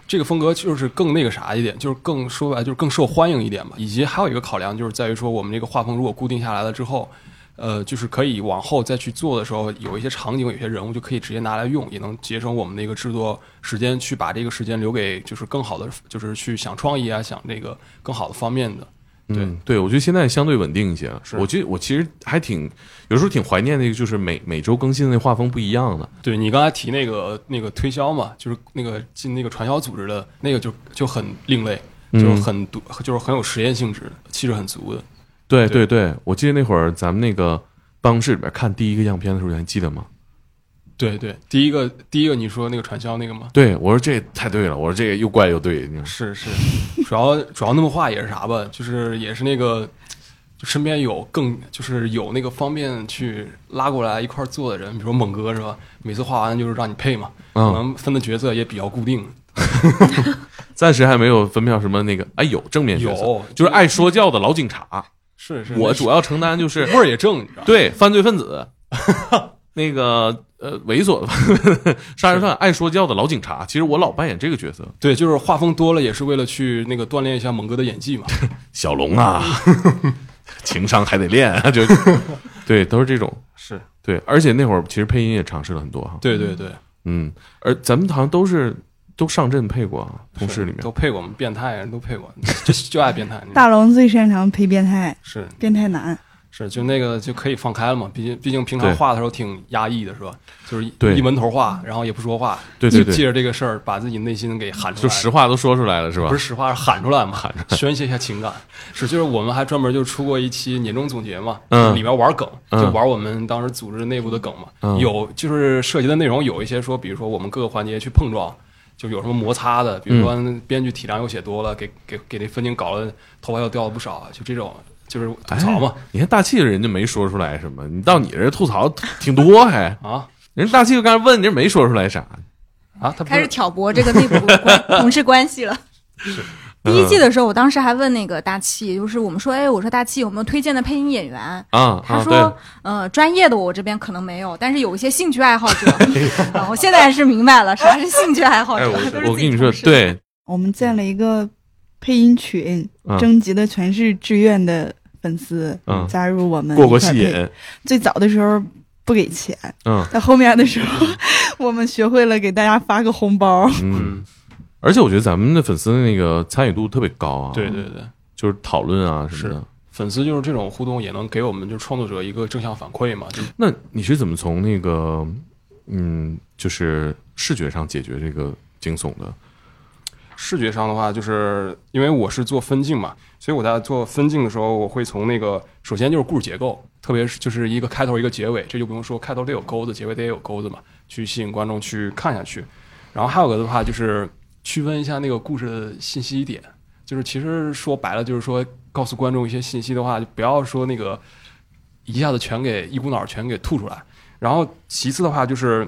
这个风格就是更那个啥一点，就是更说白就是更受欢迎一点吧。以及还有一个考量就是在于说，我们这个画风如果固定下来了之后，呃，就是可以往后再去做的时候，有一些场景、有些人物就可以直接拿来用，也能节省我们的一个制作时间，去把这个时间留给就是更好的，就是去想创意啊，想这个更好的方面的。对嗯，对，我觉得现在相对稳定一些了。是我觉得我其实还挺有时候挺怀念那个，就是每每周更新的那画风不一样的。对你刚才提那个那个推销嘛，就是那个进那个传销组织的那个就就很另类，就是很独，就是很有实验性质的，气质很足的。对对对对，我记得那会儿咱们那个办公室里边看第一个样片的时候，你还记得吗？对对，第一个第一个你说那个传销那个吗？对，我说这太对了，我说这个又怪又对。是是，主要主要那么画也是啥吧，就是也是那个，就身边有更就是有那个方便去拉过来一块儿做的人，比如说猛哥是吧？每次画完就是让你配嘛，可嗯，能分的角色也比较固定。暂时还没有分票什么那个，哎，有正面角色，有就是爱说教的老警察。是是，我主要承担就是味儿也正？对犯罪分子，那个呃猥琐的 杀人犯爱说教的老警察。其实我老扮演这个角色，对，就是画风多了，也是为了去那个锻炼一下猛哥的演技嘛。小龙啊，情商还得练啊，就对，都是这种。是对，而且那会儿其实配音也尝试了很多哈。对对对，嗯，而咱们好像都是都上阵配过啊，同事里面都配过，我们变态人都配过，就就爱变态。大龙最擅长配变态，是变态男。是，就那个就可以放开了嘛，毕竟毕竟平常对画的时候挺压抑的，是吧？就是一门头画，然后也不说话，对对对就借着这个事儿把自己内心给喊出来就，实话都说出来了，是吧？不是实话，是喊出来嘛，喊 宣泄一下情感。是，就是我们还专门就出过一期年终总结嘛，嗯里面玩梗，嗯就玩我们当时组织内部的梗嘛，嗯有就是涉及的内容有一些说，比如说我们各个环节去碰撞。就有什么摩擦的，比如说嗯编剧体量又写多了，给给给那分镜搞了头发又掉了不少，就这种就是吐槽嘛、你看大气人家没说出来什么，你到你这吐槽挺多还，啊人大气刚才问你这没说出来啥，啊，他开始挑拨这个内部关 同事关系了。第一季的时候，我当时还问那个大气，就是我们说，哎，我说大气有没有推荐的配音演员？啊啊，他说对，，呃，专业的我这边可能没有，但是有一些兴趣爱好者。啊，我现在是明白了，啥是兴趣爱好哎，者。我跟你说，对，我们建了一个配音群，嗯征集的全是志愿的粉丝，嗯加入我们过过戏。瘾，最早的时候不给钱，嗯到后面的时候，我们学会了给大家发个红包。嗯，嗯，而且我觉得咱们的粉丝的那个参与度特别高啊，对对对，就是讨论啊什么的。粉丝就是这种互动，也能给我们就是创作者一个正向反馈嘛。就那你是怎么从那个嗯，就是视觉上解决这个惊悚的？视觉上的话，就是因为我是做分镜嘛，所以我在做分镜的时候，我会从那个首先就是故事结构，特别是就是一个开头一个结尾，这就不用说，开头得有钩子，结尾得有钩子嘛，去吸引观众去看下去。然后还有个的话就是区分一下那个故事的信息点，就是其实说白了就是说告诉观众一些信息的话，就不要说那个一下子全给一股脑全给吐出来。然后其次的话就是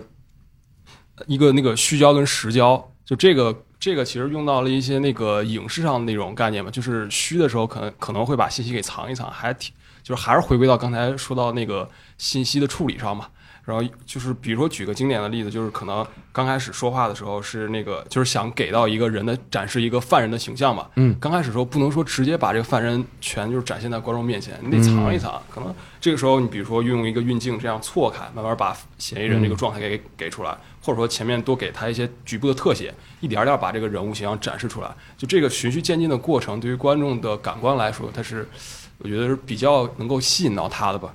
一个那个虚焦跟实焦，就这个这个其实用到了一些那个影视上的那种概念嘛，就是虚的时候可能可能会把信息给藏一藏，还挺就是还是回归到刚才说到那个信息的处理上嘛。然后就是比如说举个经典的例子，就是可能刚开始说话的时候是那个就是想给到一个人的展示一个犯人的形象嘛，嗯。刚开始时候不能说直接把这个犯人全就是展现在观众面前，你得藏一藏，可能这个时候你比如说运用一个运镜这样错开，慢慢把嫌疑人这个状态给给出来，或者说前面多给他一些局部的特写，一点点儿把这个人物形象展示出来，就这个循序渐进的过程，对于观众的感官来说，它是我觉得是比较能够吸引到他的吧。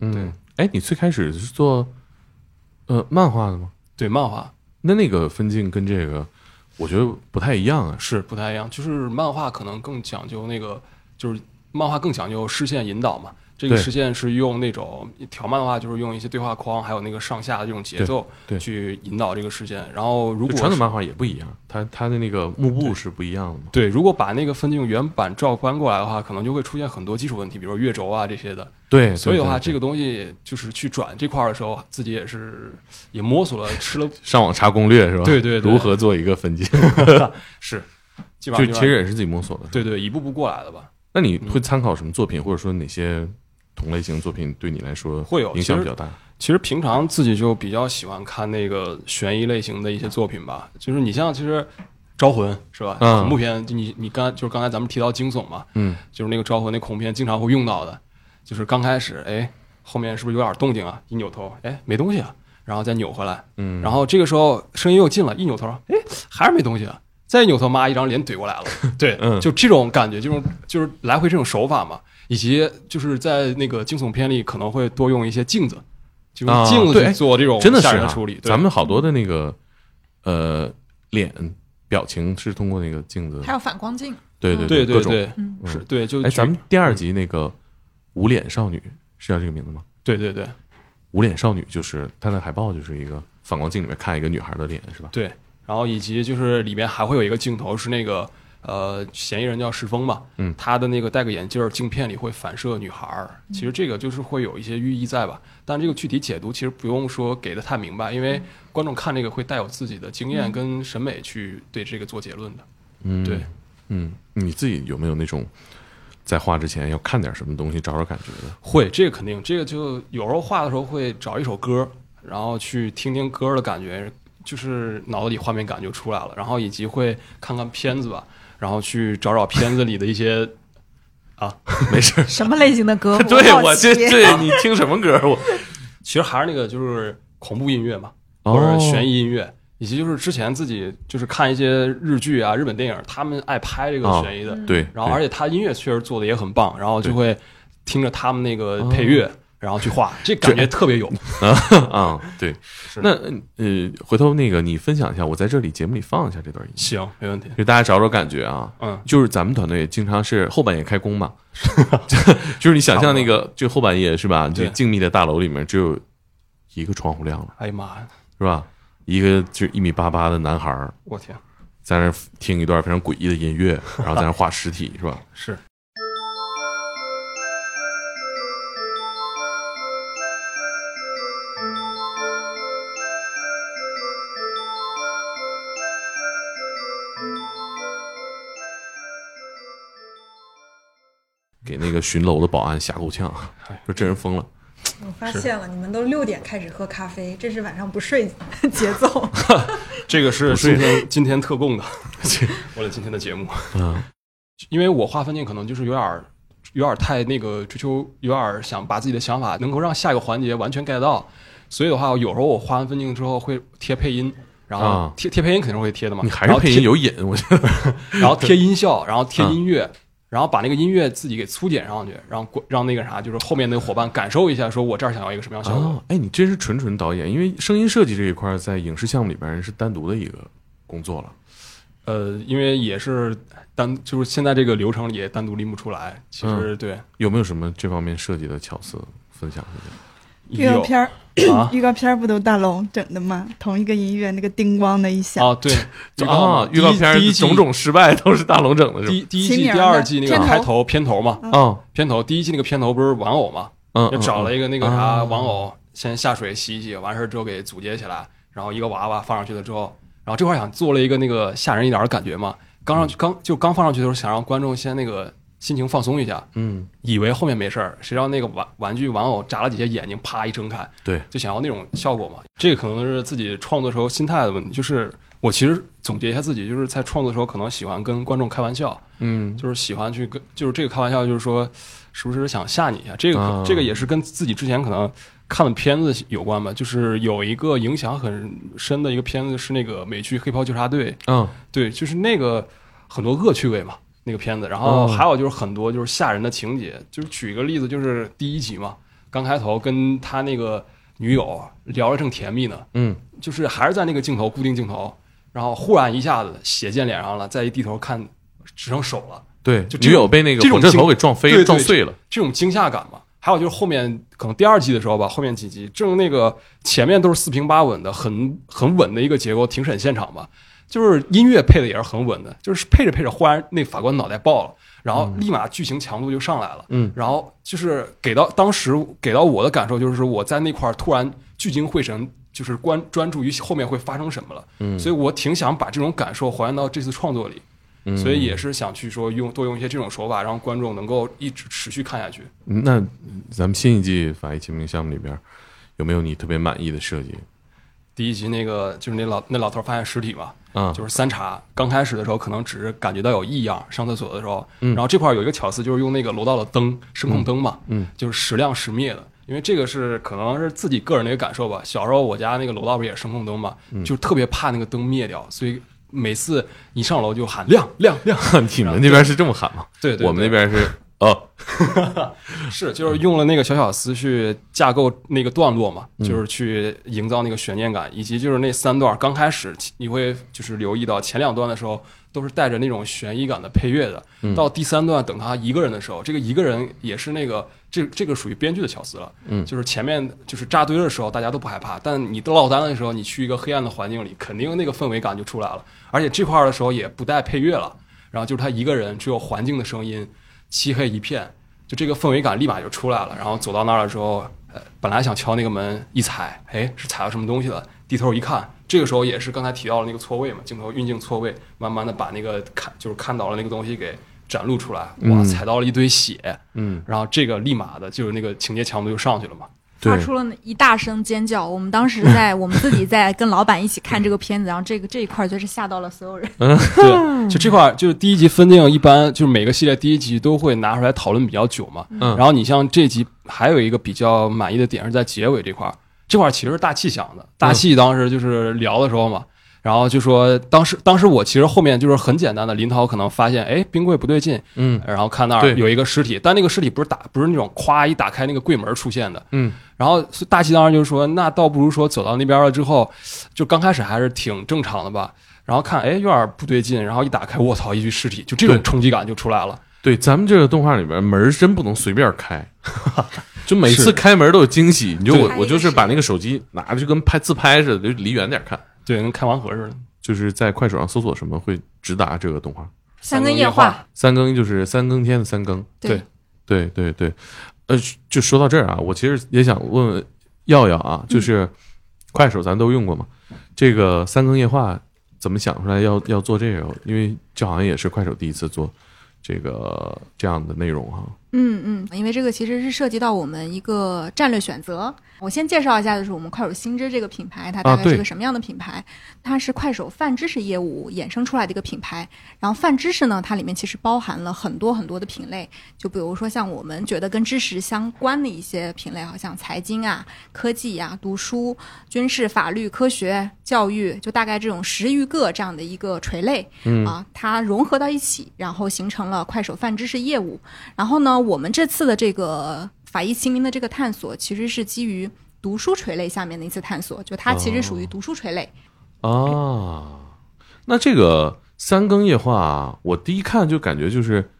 嗯，哎，你最开始是做呃漫画的吗？对漫画那那个分镜跟这个，我觉得不太一样啊。是不太一样，就是漫画可能更讲究那个，就是漫画更讲究视线引导嘛。这个实现是用那种条漫的话，就是用一些对话框，还有那个上下的这种节奏对对去引导这个事件。然后如果传统漫画也不一样，它它的那个幕布是不一样的嘛。对，如果把那个分镜原版照搬过来的话，可能就会出现很多基础问题，比如说月轴啊这些的。对，所以的话，这个东西就是去转这块儿的时候，自己也是也摸索了，吃了，上网查攻略是吧？对对对如何做一个分镜，是基本就上其实也是自己摸索的。对对一步步过来的吧。那你会参考什么作品，或者说哪些同类型作品对你来说会有影响比较大？其实平常自己就比较喜欢看那个悬疑类型的一些作品吧，就是你像其实《招魂》是吧？嗯恐怖片，就你你刚就是刚才咱们提到惊悚嘛，嗯，就是那个《招魂》那恐怖片经常会用到的，就是刚开始哎后面是不是有点动静啊？一扭头哎没东西啊，然后再扭回来，嗯然后这个时候声音又近了，一扭头哎还是没东西啊。再一扭头，妈一张脸怼过来了。对，嗯就这种感觉，这种就是来回这种手法嘛，以及就是在那个惊悚片里可能会多用一些镜子，就用啊镜子去做这种真的处理。咱们好多的那个呃脸表情是通过那个镜子，还有反光镜，对对各种。对对对，嗯是对，就哎，咱们第二集那个无脸少女是叫这个名字吗？对对对无脸少女就是它的海报就是一个反光镜里面看一个女孩的脸是吧？对，然后以及就是里面还会有一个镜头是那个呃嫌疑人叫石峰嘛，嗯。他的那个戴个眼镜儿，镜片里会反射女孩儿，其实这个就是会有一些寓意在吧，但这个具体解读其实不用说给的太明白，因为观众看这个会带有自己的经验跟审美去对这个做结论的。嗯，对，嗯，你自己有没有那种在画之前要看点什么东西找找感觉的？会，这个肯定，这个就有时候画的时候会找一首歌，然后去听听歌的感觉，就是脑子里画面感就出来了，然后以及会看看片子吧，然后去找找片子里的一些 啊 没事儿，什么类型的歌？对我这对你听什么歌？我其实还是那个就是恐怖音乐嘛，哦或者悬疑音乐，以及就是之前自己就是看一些日剧啊、日本电影，他们爱拍这个哦悬疑的，对，对然后而且他音乐确实做的也很棒，然后就会听着他们那个配乐，然后去画，这感觉特别有。啊啊，对，那呃，回头那个你分享一下，我在这里节目里放一下这段音乐，行，没问题。给大家找找感觉啊。嗯，就是咱们团队经常是后半夜开工嘛，就是你想象那个就后半夜是吧？就静谧的大楼里面只有一个窗户亮了，哎呀妈呀，是吧？一个就一米八八的男孩儿我天，在那听一段非常诡异的音乐，然后在那画尸体，是吧？是那个巡楼的保安吓够呛，说这人疯了。我发现了，你们都六点开始喝咖啡，这是晚上不睡节奏。这个是今天 今天特供的，为了今天的节目。嗯，因为我画分镜可能就是有点儿有点儿太那个追求，有点儿想把自己的想法能够让下一个环节完全 get 到，所以的话，有时候我画完分镜之后会贴配音。然后啊贴贴配音肯定会贴的嘛，你还是配音有瘾，我觉得。然后贴音效，然后贴嗯音乐，然后把那个音乐自己给粗剪上去，然后过让那个啥，就是后面那个伙伴感受一下，说我这儿想要一个什么样的效果。哦，哎，你真是纯纯导演，因为声音设计这一块在影视项目里边是单独的一个工作了。呃，因为也是单，就是现在这个流程里也单独拎不出来。其嗯实对，有没有什么这方面设计的巧思分享一下？有预告片儿，啊 预告片儿不都大龙整的吗？同一个音乐，那个叮咣的一响，啊，对，预告啊，预告片第一第一季种种失败都是大龙整的，是吧？第第一季、第二季那个开头片头嘛，嗯，片头第一季那个片头不是玩偶嘛，嗯，就找了一个那个啥啊玩偶，先下水洗一洗，完事儿之后给组接起来，然后一个娃娃放上去了之后，然后这块儿想做了一个那个吓人一点的感觉嘛，刚上去刚就刚放上去的时候，想让观众先那个心情放松一下，嗯，以为后面没事儿，谁知道那个玩玩具玩偶眨了几下眼睛，啪一睁开，对，就想要那种效果嘛。这个可能是自己创作时候心态的问题。就是我其实总结一下自己，就是在创作时候可能喜欢跟观众开玩笑，嗯，就是喜欢去跟，就是这个开玩笑，就是说时不时想吓你一下。这个、啊这个也是跟自己之前可能看的片子有关吧。就是有一个影响很深的一个片子是那个美剧《黑袍纠察队》，嗯，对，就是那个很多恶趣味嘛，那个片子。然后哦还有就是很多就是吓人的情节，就是举一个例子，就是第一集嘛，刚开头跟他那个女友聊得正甜蜜呢，嗯，就是还是在那个镜头固定镜头，然后忽然一下子血溅脸上了，再一低头看只剩手了，对，就女友被那个这种惊火车头给撞飞撞碎了，这种惊吓感嘛。还有就是后面可能第二季的时候吧，后面几集正那个前面都是四平八稳的，很很稳的一个结构，庭审现场吧，就是音乐配的也是很稳的，就是配着配着，忽然那法官脑袋爆了，然后立马剧情强度就上来了，嗯，然后就是给到当时给到我的感受就是我在那块儿突然聚精会神，就是关专注于后面会发生什么了，嗯所以我挺想把这种感受还原到这次创作里，嗯所以也是想去说用多用一些这种手法，让观众能够一直持续看下去。那咱们新一季《法医秦明》项目里边有没有你特别满意的设计？第一集那个就是那老那老头发现尸体嘛，嗯，就是三查。刚开始的时候可能只是感觉到有异样，上厕所的时候，嗯然后这块儿有一个巧思，就是用那个楼道的灯声控灯嘛，嗯就是时亮时灭的。因为这个是可能是自己个人的一个感受吧。小时候我家那个楼道不也是声控灯嘛，嗯就特别怕那个灯灭掉，所以每次一上楼就喊亮亮亮。你们那边是这么喊吗？对对，我们那边是哦，是，就是用了那个小小思去架构那个段落嘛，嗯。就是去营造那个悬念感，以及就是那三段刚开始你会就是留意到前两段的时候都是带着那种悬疑感的配乐的，嗯。到第三段等他一个人的时候，这个一个人也是那个这这个属于编剧的巧思了，嗯。就是前面就是扎堆的时候大家都不害怕，但你落单的时候，你去一个黑暗的环境里，肯定那个氛围感就出来了，而且这块儿的时候也不带配乐了，然后就是他一个人，只有环境的声音，漆黑一片。就这个氛围感立马就出来了。然后走到那儿的时候，呃，本来想敲那个门，一踩，哎，是踩到什么东西了？低头一看，这个时候也是刚才提到的那个错位嘛，镜头运镜错位，慢慢的把那个看就是看到了那个东西给展露出来，哇，嗯踩到了一堆血，嗯，然后这个立马的就是那个情节强度就上去了嘛。对发出了一大声尖叫。我们当时 在我们自己在跟老板一起看这个片子，然后这个这一块就是吓到了所有人。对，就这块儿就是第一集分镜，一般就是每个系列第一集都会拿出来讨论比较久嘛。嗯然后你像这集还有一个比较满意的点是在结尾这块儿，这块儿其实是大气想的。大气当时就是聊的时候嘛，然后就说当时当时我其实后面就是很简单的，林涛可能发现哎冰柜不对劲，嗯。然后看那儿对。有一个尸体，但那个尸体不是打不是那种咵一打开那个柜门出现的，嗯，然后大气当时就说，那倒不如说走到那边了之后，就刚开始还是挺正常的吧，然后看哎有点不对劲，然后一打开，卧槽，一具尸体，就这种冲击感就出来了。对，咱们这个动画里边门真不能随便开，就每次开门都有惊喜。你就我我就是把那个手机拿着就跟拍自拍似的，就离远点看。对，跟开盲盒似的。就是在快手上搜索什么会直达这个动画。三更夜夜话，三更就是三更天的三更，对对对对，呃，就说到这儿啊，我其实也想问问耀耀啊，就是快手咱都用过嘛，这个三更夜话怎么想出来要要做这个？因为这好像也是快手第一次做这个这样的内容哈。嗯嗯，因为这个其实是涉及到我们一个战略选择。我先介绍一下，就是我们快手新知这个品牌，它大概是个什么样的品牌？它是快手泛知识业务衍生出来的一个品牌。然后泛知识呢，它里面其实包含了很多很多的品类，就比如说像我们觉得跟知识相关的一些品类，好像财经啊、科技呀、读书、军事、法律、科学、教育，就大概这种十余个这样的一个垂类。嗯啊，它融合到一起，然后形成了快手泛知识业务。然后呢，我们这次的这个法医秦明的这个探索，其实是基于读书垂类下面的一次探索，就它其实属于读书垂类。啊，那这个三更夜话，我第一看就感觉就是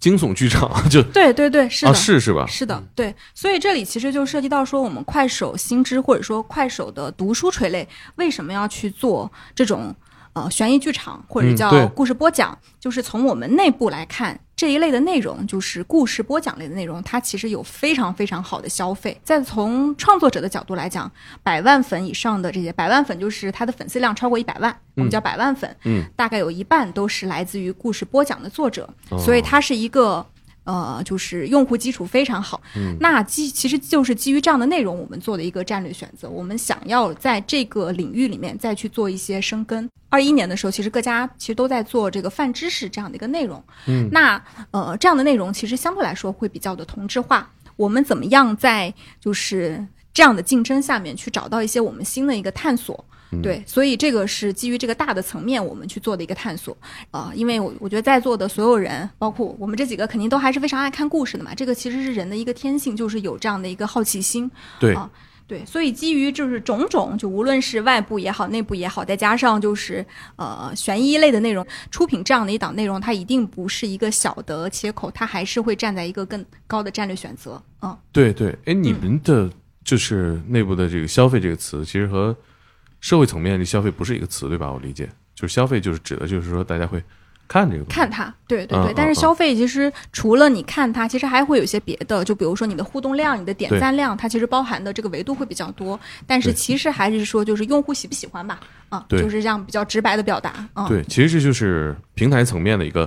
惊悚剧场，就 对对对，是的，啊是是吧？是的，对，所以这里其实就涉及到说，我们快手新知或者说快手的读书垂类为什么要去做这种呃悬疑剧场或者叫故事播讲？就是从我们内部来看，这一类的内容就是故事播讲类的内容，它其实有非常非常好的消费。再从创作者的角度来讲，百万粉以上的这些百万粉，就是它的粉丝量超过一百万，我们叫百万粉，嗯，大概有一半都是来自于故事播讲的作者，哦所以它是一个呃，就是用户基础非常好。嗯，那基其实就是基于这样的内容，我们做的一个战略选择。我们想要在这个领域里面再去做一些深耕。二一年的时候，其实各家其实都在做这个泛知识这样的一个内容。嗯，那呃这样的内容其实相对来说会比较的同质化。我们怎么样在就是这样的竞争下面去找到一些我们新的一个探索？对，所以这个是基于这个大的层面我们去做的一个探索啊，因为我我觉得在座的所有人，包括我们这几个，肯定都还是非常爱看故事的嘛。这个其实是人的一个天性，就是有这样的一个好奇心。对啊，对，所以基于就是种种，就无论是外部也好，内部也好，再加上就是呃悬疑类的内容，出品这样的一档内容，它一定不是一个小的切口，它还是会站在一个更高的战略选择。嗯，对对，哎，你们的就是内部的这个消费这个词，其实和社会层面的消费不是一个词，对吧？我理解，就是消费就是指的就是说大家会看这个看它，对对嗯对。但是嗯消费其实除了你看它，其实还会有一些别的，就比如说你的互动量、你的点赞量，它其实包含的这个维度会比较多。但是其实还是说，就是用户喜不喜欢吧，啊，对就是这样比较直白的表达，啊，对，其实这就是平台层面的一个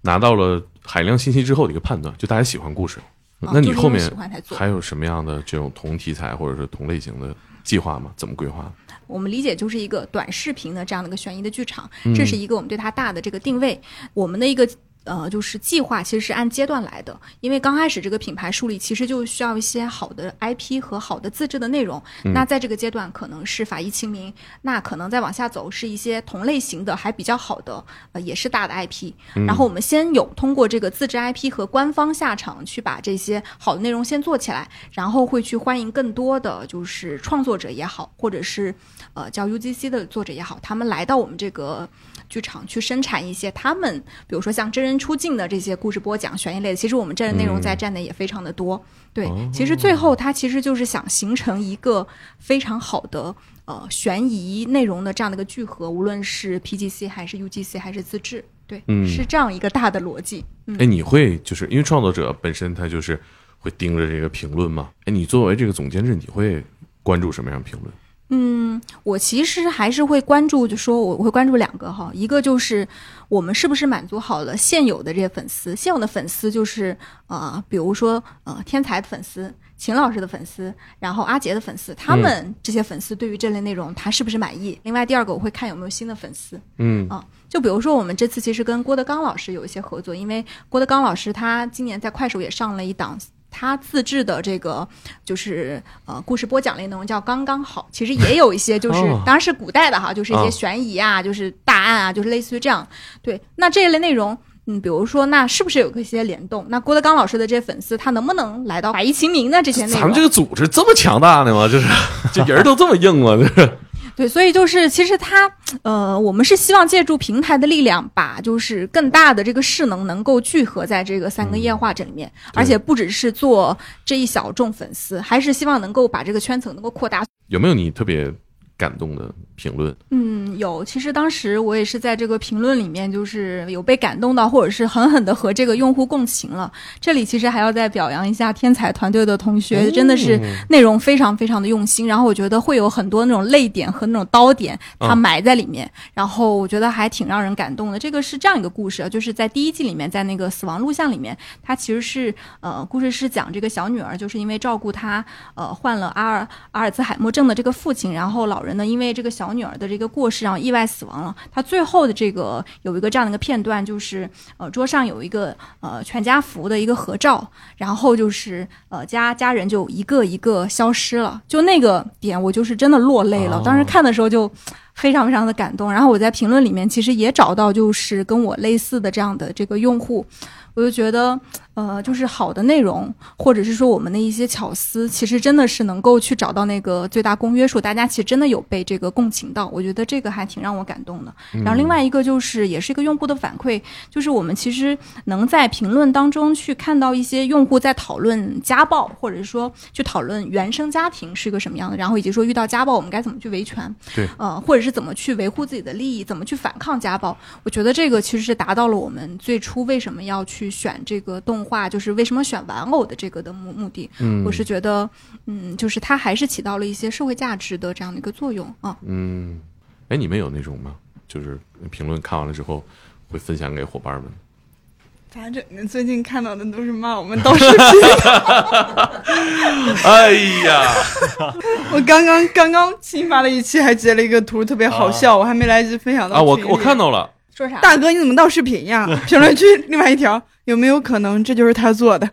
拿到了海量信息之后的一个判断，就大家喜欢故事。那你后面还有什么样的这种同题材或者是同类型的计划吗？怎么规划？我们理解就是一个短视频的这样的一个悬疑的剧场，嗯这是一个我们对它大的这个定位。我们的一个呃，就是计划其实是按阶段来的，因为刚开始这个品牌树立其实就需要一些好的 IP 和好的自制的内容。嗯那在这个阶段可能是法医秦明，那可能再往下走是一些同类型的还比较好的，呃，也是大的 IP。然嗯后我们先有通过这个自制 IP 和官方下场去把这些好的内容先做起来，然后会去欢迎更多的就是创作者也好，或者是呃叫 UGC 的作者也好，他们来到我们这个剧场去生产一些他们，比如说像真人出镜的这些故事播讲、悬疑类的，其实我们这内容在站内也非常的多。对，其实最后它其实就是想形成一个非常好的呃悬疑内容的这样的一个聚合，无论是 PGC 还是 UGC 还是自制，对，嗯是这样一个大的逻辑。嗯哎，你会就是因为创作者本身他就是会盯着这个评论嘛？哎，你作为这个总监制，你会关注什么样的评论？嗯，我其实还是会关注，就说我我会关注两个哈，一个就是我们是不是满足好了现有的这些粉丝，现有的粉丝就是呃，比如说呃天才的粉丝。秦老师的粉丝，然后阿杰的粉丝，他们这些粉丝对于这类内容他是不是满意？另外第二个我会看有没有新的粉丝，嗯啊，就比如说我们这次其实跟郭德纲老师有一些合作，因为郭德纲老师他今年在快手也上了一档他自制的这个就是呃故事播讲类内容叫刚刚好，其实也有一些就是、哦当然是古代的哈，就是一啊些悬疑啊，就是大案啊，就是类似于这样。对，那这一类内容。嗯，比如说，那是不是有一些联动？那郭德纲老师的这些粉丝，他能不能来到百亿秦明的这些内容？咱们这个组织这么强大的吗？就是 这人都这么硬吗？就是对，所以就是其实它，呃，我们是希望借助平台的力量，把就是更大的这个势能能够聚合在这个三更夜话这里面，而且不只是做这一小众粉丝，还是希望能够把这个圈层能够扩大。有没有你特别感动的评论？嗯，有。其实当时我也是在这个评论里面，就是有被感动到，或者是狠狠的和这个用户共情了。这里其实还要再表扬一下天才团队的同学，真的是内容非常非常的用心。然后我觉得会有很多那种泪点和那种刀点，它嗯埋在里面。然后我觉得还挺让人感动的。这个是这样一个故事，就是在第一季里面，在那个死亡录像里面，它其实是呃，故事是讲这个小女儿，就是因为照顾她呃患了阿尔阿尔兹海默症的这个父亲，然后老人呢因为这个小女儿的这个过世，然后意外死亡了。他最后的这个有一个这样的一个片段，就是呃桌上有一个呃全家福的一个合照，然后就是呃家家人就一个一个消失了，就那个点我就是真的落泪了。哦当时看的时候就。非常非常的感动，然后我在评论里面其实也找到就是跟我类似的这样的这个用户，我就觉得，呃，就是好的内容，或者是说我们的一些巧思，其实真的是能够去找到那个最大公约数，大家其实真的有被这个共情到，我觉得这个还挺让我感动的。然后另外一个就是也是一个用户的反馈，就是我们其实能在评论当中去看到一些用户在讨论家暴，或者是说去讨论原生家庭是一个什么样的，然后以及说遇到家暴我们该怎么去维权，对，呃，或者是怎么去维护自己的利益，怎么去反抗家暴。我觉得这个其实是达到了我们最初为什么要去选这个动画，就是为什么选玩偶的这个的目目的。嗯我是觉得，嗯，就是它还是起到了一些社会价值的这样的一个作用啊。嗯，哎，你们有那种吗？就是评论看完了之后会分享给伙伴们。咋整呢？最近看到的都是骂我们盗视频。哎呀，我刚刚刚刚新发了一期，还截了一个图，特别好笑，我还没来得及分享到啊，我我看到了，说啥？大哥，你怎么盗视频呀？评论区另外一条，有没有可能这就是他做的？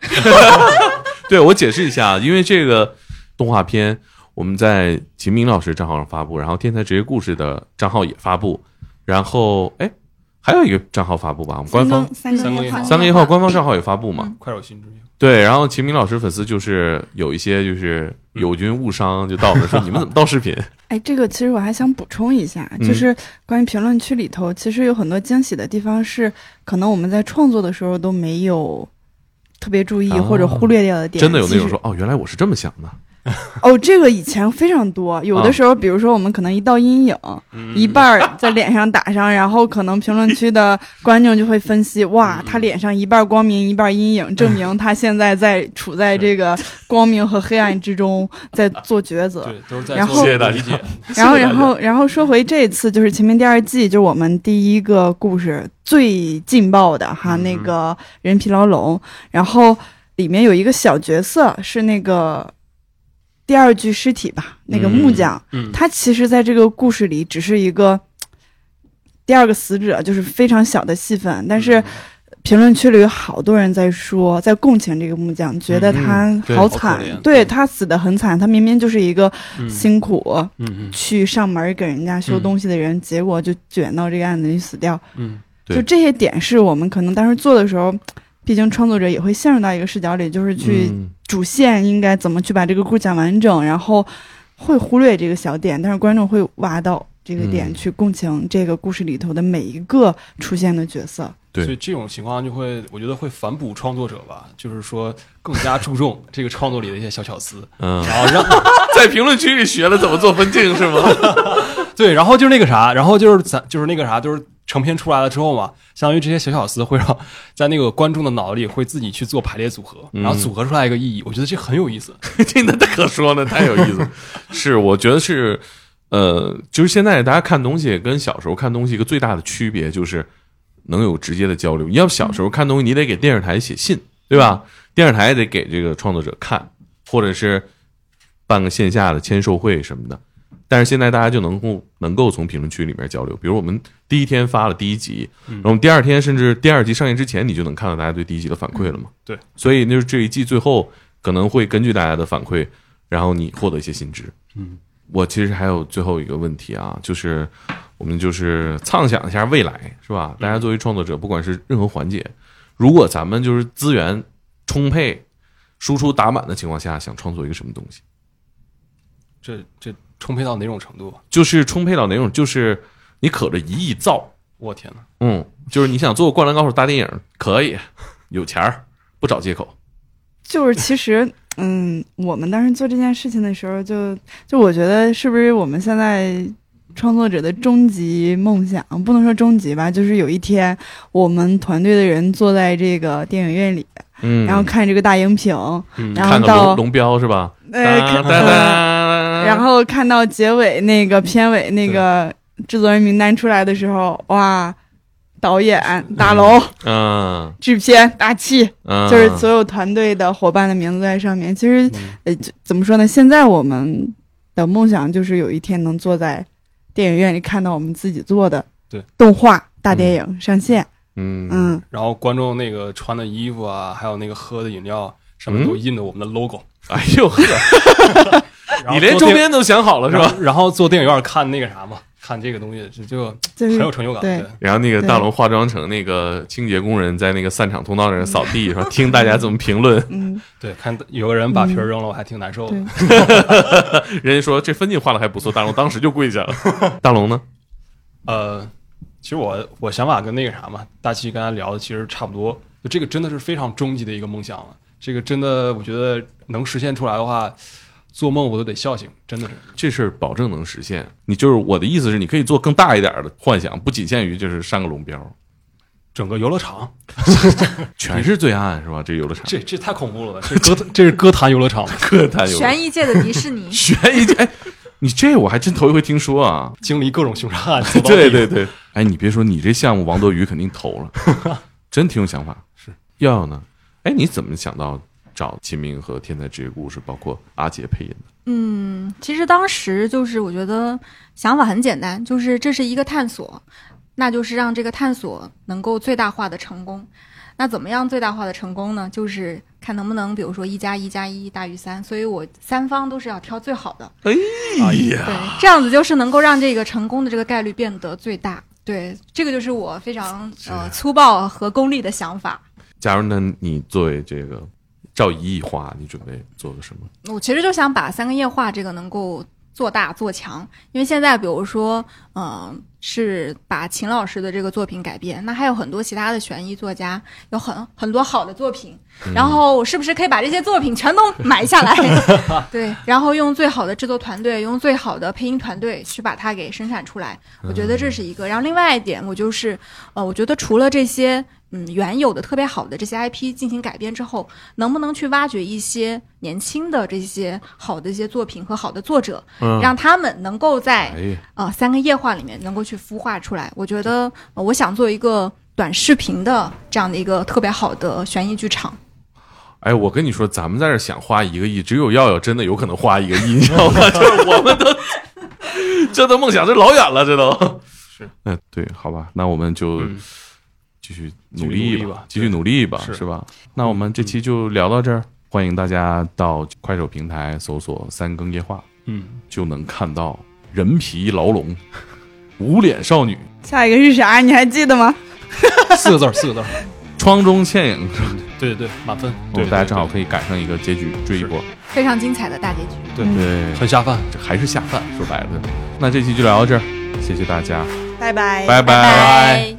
对我解释一下，因为这个动画片我们在秦明老师账号上发布，然后天才职业故事的账号也发布，然后哎还有一个账号发布吧，我们官方三三个一号。三个一号官方账号也发布嘛。快手新之星，对，然后秦明老师粉丝就是有一些就是友军误伤，就到我们说 你们怎么盗视频？哎，这个其实我还想补充一下，嗯。就是关于评论区里头，其实有很多惊喜的地方是，可能我们在创作的时候都没有特别注意啊。或者忽略掉的点。真的有那种说哦，原来我是这么想的，哦，这个以前非常多，有的时候，比如说我们可能一道阴影，一半儿在脸上打上，然后可能评论区的观众就会分析，哇，他脸上一半光明，一半阴影，证明他现在在 处在这个光明和黑暗之中，在做抉择。对，都是在然后谢谢大家。理解。然后，然后，然后说回这次，就是《前面第二季，就是我们第一个故事最劲爆的哈，嗯。那个人皮牢笼，然后里面有一个小角色是那个第二具尸体吧，那个木匠，嗯，他其实在这个故事里只是一个第二个死者，就是非常小的戏份，但是。评论区里有好多人在说，在共情这个木匠，觉得他好惨，怜。对他死的很惨，他明明就是一个嗯。辛苦，去上门给人家修东西的人，结果就卷到这个案子里死掉。嗯就这些点是我们可能当时做的时候，毕竟创作者也会陷入到一个视角里，就是去嗯。主线应该怎么去把这个故事讲完整，然后会忽略这个小点，但是观众会挖到这个点，嗯。去共情这个故事里头的每一个出现的角色。对。所以这种情况就会，我觉得会反哺创作者吧，就是说更加注重这个创作里的一些小巧思，嗯，然后让 在评论区里学了怎么做分镜是吗？对，然后就是那个啥，然后就是咱就是那个啥，就是成片出来了之后嘛，相当于这些小小思会让在那个观众的脑里会自己去做排列组合，嗯然后组合出来一个意义，我觉得这很有意思。这那可说呢，太有意思了。是，我觉得是，呃，就是现在大家看东西跟小时候看东西一个最大的区别就是能有直接的交流。你要小时候看东西，你得给电视台写信，对吧？电视台得给这个创作者看，或者是办个线下的签售会什么的。但是现在大家就能够能够从评论区里面交流，比如我们第一天发了第一集，然后我们第二天甚至第二集上映之前，你就能看到大家对第一集的反馈了嘛？对，所以就是这一季最后可能会根据大家的反馈，然后你获得一些新知。嗯，我其实还有最后一个问题啊，就是我们就是畅想一下未来，是吧？大家作为创作者，不管是任何环节，如果咱们就是资源充沛、输出打满的情况下，想创作一个什么东西？这这充沛到哪种程度？就是充沛到哪种？就是你可着一亿造，我天哪！嗯，就是你想做个《灌篮高手》大电影，可以，有钱儿，不找借口。就是其实，嗯，我们当时做这件事情的时候就，就我觉得是不是我们现在创作者的终极梦想，不能说终极吧，就是有一天我们团队的人坐在这个电影院里，嗯，然后看这个大荧屏，嗯然后看到龙龙标是吧？哎，看哒哒哒然后看到结尾那个片尾那个制作人名单出来的时候，哇，导演大龙、嗯。制片大气，嗯，就是所有团队的伙伴的名字在上面。其实，呃，怎么说呢？现在我们的梦想就是有一天能坐在电影院里看到我们自己做的对。动画大电影上线。嗯。嗯，然后观众那个穿的衣服啊，还有那个喝的饮料上面都印着我们的 logo，、哎呦呵，你连周边都想好了是吧？然后坐电影院看那个啥嘛，看这个东西，这就就很有成就感。对对然后那个大龙化妆成那个清洁工人，在那个散场通道那儿扫地，说听大家怎么评论。嗯，对，看有个人把皮儿扔了，我还挺难受的。对人家说这分镜画的还不错，大龙当时就跪下了。大龙呢？呃，其实我我想法跟那个啥嘛，大七刚才聊的其实差不多。就这个真的是非常终极的一个梦想了。这个真的，我觉得能实现出来的话，做梦我都得笑醒，真的是。这事儿保证能实现。你就是我的意思是，你可以做更大一点的幻想，不仅限于就是上个龙标，整个游乐场，全是罪案是吧？这游乐场，这这太恐怖了，这歌这是歌坛游乐场，歌坛游乐悬疑界的迪士尼，悬疑界，哎，你这我还真头一回听说啊。经历各种凶杀案，对对对，哎，你别说，你这项目王多鱼肯定投了，真挺有想法。是耀耀呢？哎，你怎么想到找秦明和天才职业故事，包括阿杰配音的？嗯，其实当时就是我觉得想法很简单，就是这是一个探索，那就是让这个探索能够最大化的成功。那怎么样最大化的成功呢？就是看能不能，比如说一加一加一大于三，所以我三方都是要挑最好的。哎呀，对，这样子就是能够让这个成功的这个概率变得最大。对，这个就是我非常呃粗暴和功利的想法。假如呢，你作为这个赵一亿画，你准备做个什么？我其实就想把三个夜话这个能够做大做强，因为现在比如说，嗯、是把秦老师的这个作品改编，那还有很多其他的悬疑作家有很很多好的作品，然后我是不是可以把这些作品全都买下来？对，然后用最好的制作团队，用最好的配音团队去把它给生产出来。我觉得这是一个。然后另外一点，我就是，呃，我觉得除了这些。嗯，原有的特别好的这些 IP 进行改编之后，能不能去挖掘一些年轻的这些好的一些作品和好的作者，嗯让他们能够在哎，呃三个夜话里面能够去孵化出来？我觉得、呃我想做一个短视频的这样的一个特别好的悬疑剧场。哎，我跟你说，咱们在这儿想花一个亿，只有耀耀真的有可能花一个亿，你知道吗？就是我们都 这都梦想这老远了，这都是。嗯，对，好吧，那我们就嗯继续努力吧继续努力吧，是是吧？那我们这期就聊到这儿，欢迎大家到快手平台搜索“三更夜话嗯，”，就能看到人皮牢笼、无脸少女、下一个是啥？你还记得吗？四个字儿，四个字儿，窗中倩影，对对对，满分，我对，们大家正好，可以赶上一个结局，追一波。非常精彩的大结局。对对，很下饭。这还是下饭，说白了。那这期就聊到这儿，谢谢大家，拜拜。拜拜拜